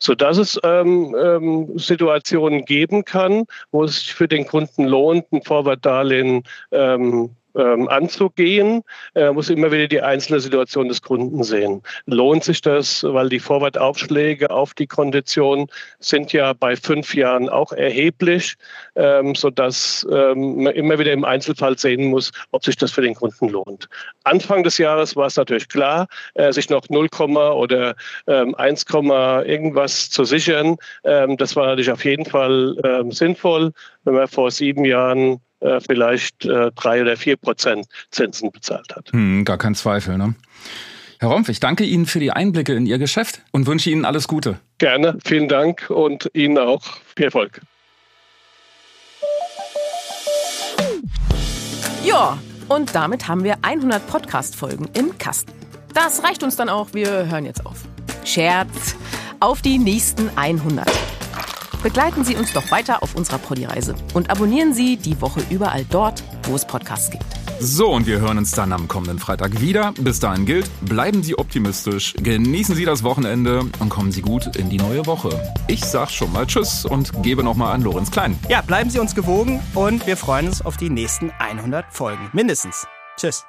So dass es ähm, ähm, Situationen geben kann, wo es sich für den Kunden lohnt, ein Vorwärtsdarlehen ähm, ähm, anzugehen, äh, muss immer wieder die einzelne Situation des Kunden sehen. Lohnt sich das, weil die Vorwartaufschläge auf die Kondition sind ja bei fünf Jahren auch erheblich, ähm, sodass ähm, man immer wieder im Einzelfall sehen muss, ob sich das für den Kunden lohnt. Anfang des Jahres war es natürlich klar, äh, sich noch 0, oder ähm, 1, irgendwas zu sichern. Ähm, das war natürlich auf jeden Fall ähm, sinnvoll. Wenn man vor sieben Jahren äh, vielleicht äh, drei oder vier Prozent Zinsen bezahlt hat. Hm, gar kein Zweifel. Ne? Herr Rompf, ich danke Ihnen für die Einblicke in Ihr Geschäft und wünsche Ihnen alles Gute. Gerne, vielen Dank und Ihnen auch viel Erfolg. Ja, und damit haben wir 100 Podcast-Folgen im Kasten. Das reicht uns dann auch, wir hören jetzt auf. Scherz, auf die nächsten 100. Begleiten Sie uns doch weiter auf unserer Ponyreise und abonnieren Sie die Woche überall dort, wo es Podcasts gibt. So, und wir hören uns dann am kommenden Freitag wieder. Bis dahin gilt, bleiben Sie optimistisch, genießen Sie das Wochenende und kommen Sie gut in die neue Woche. Ich sag schon mal Tschüss und gebe nochmal an Lorenz Klein. Ja, bleiben Sie uns gewogen und wir freuen uns auf die nächsten 100 Folgen. Mindestens. Tschüss.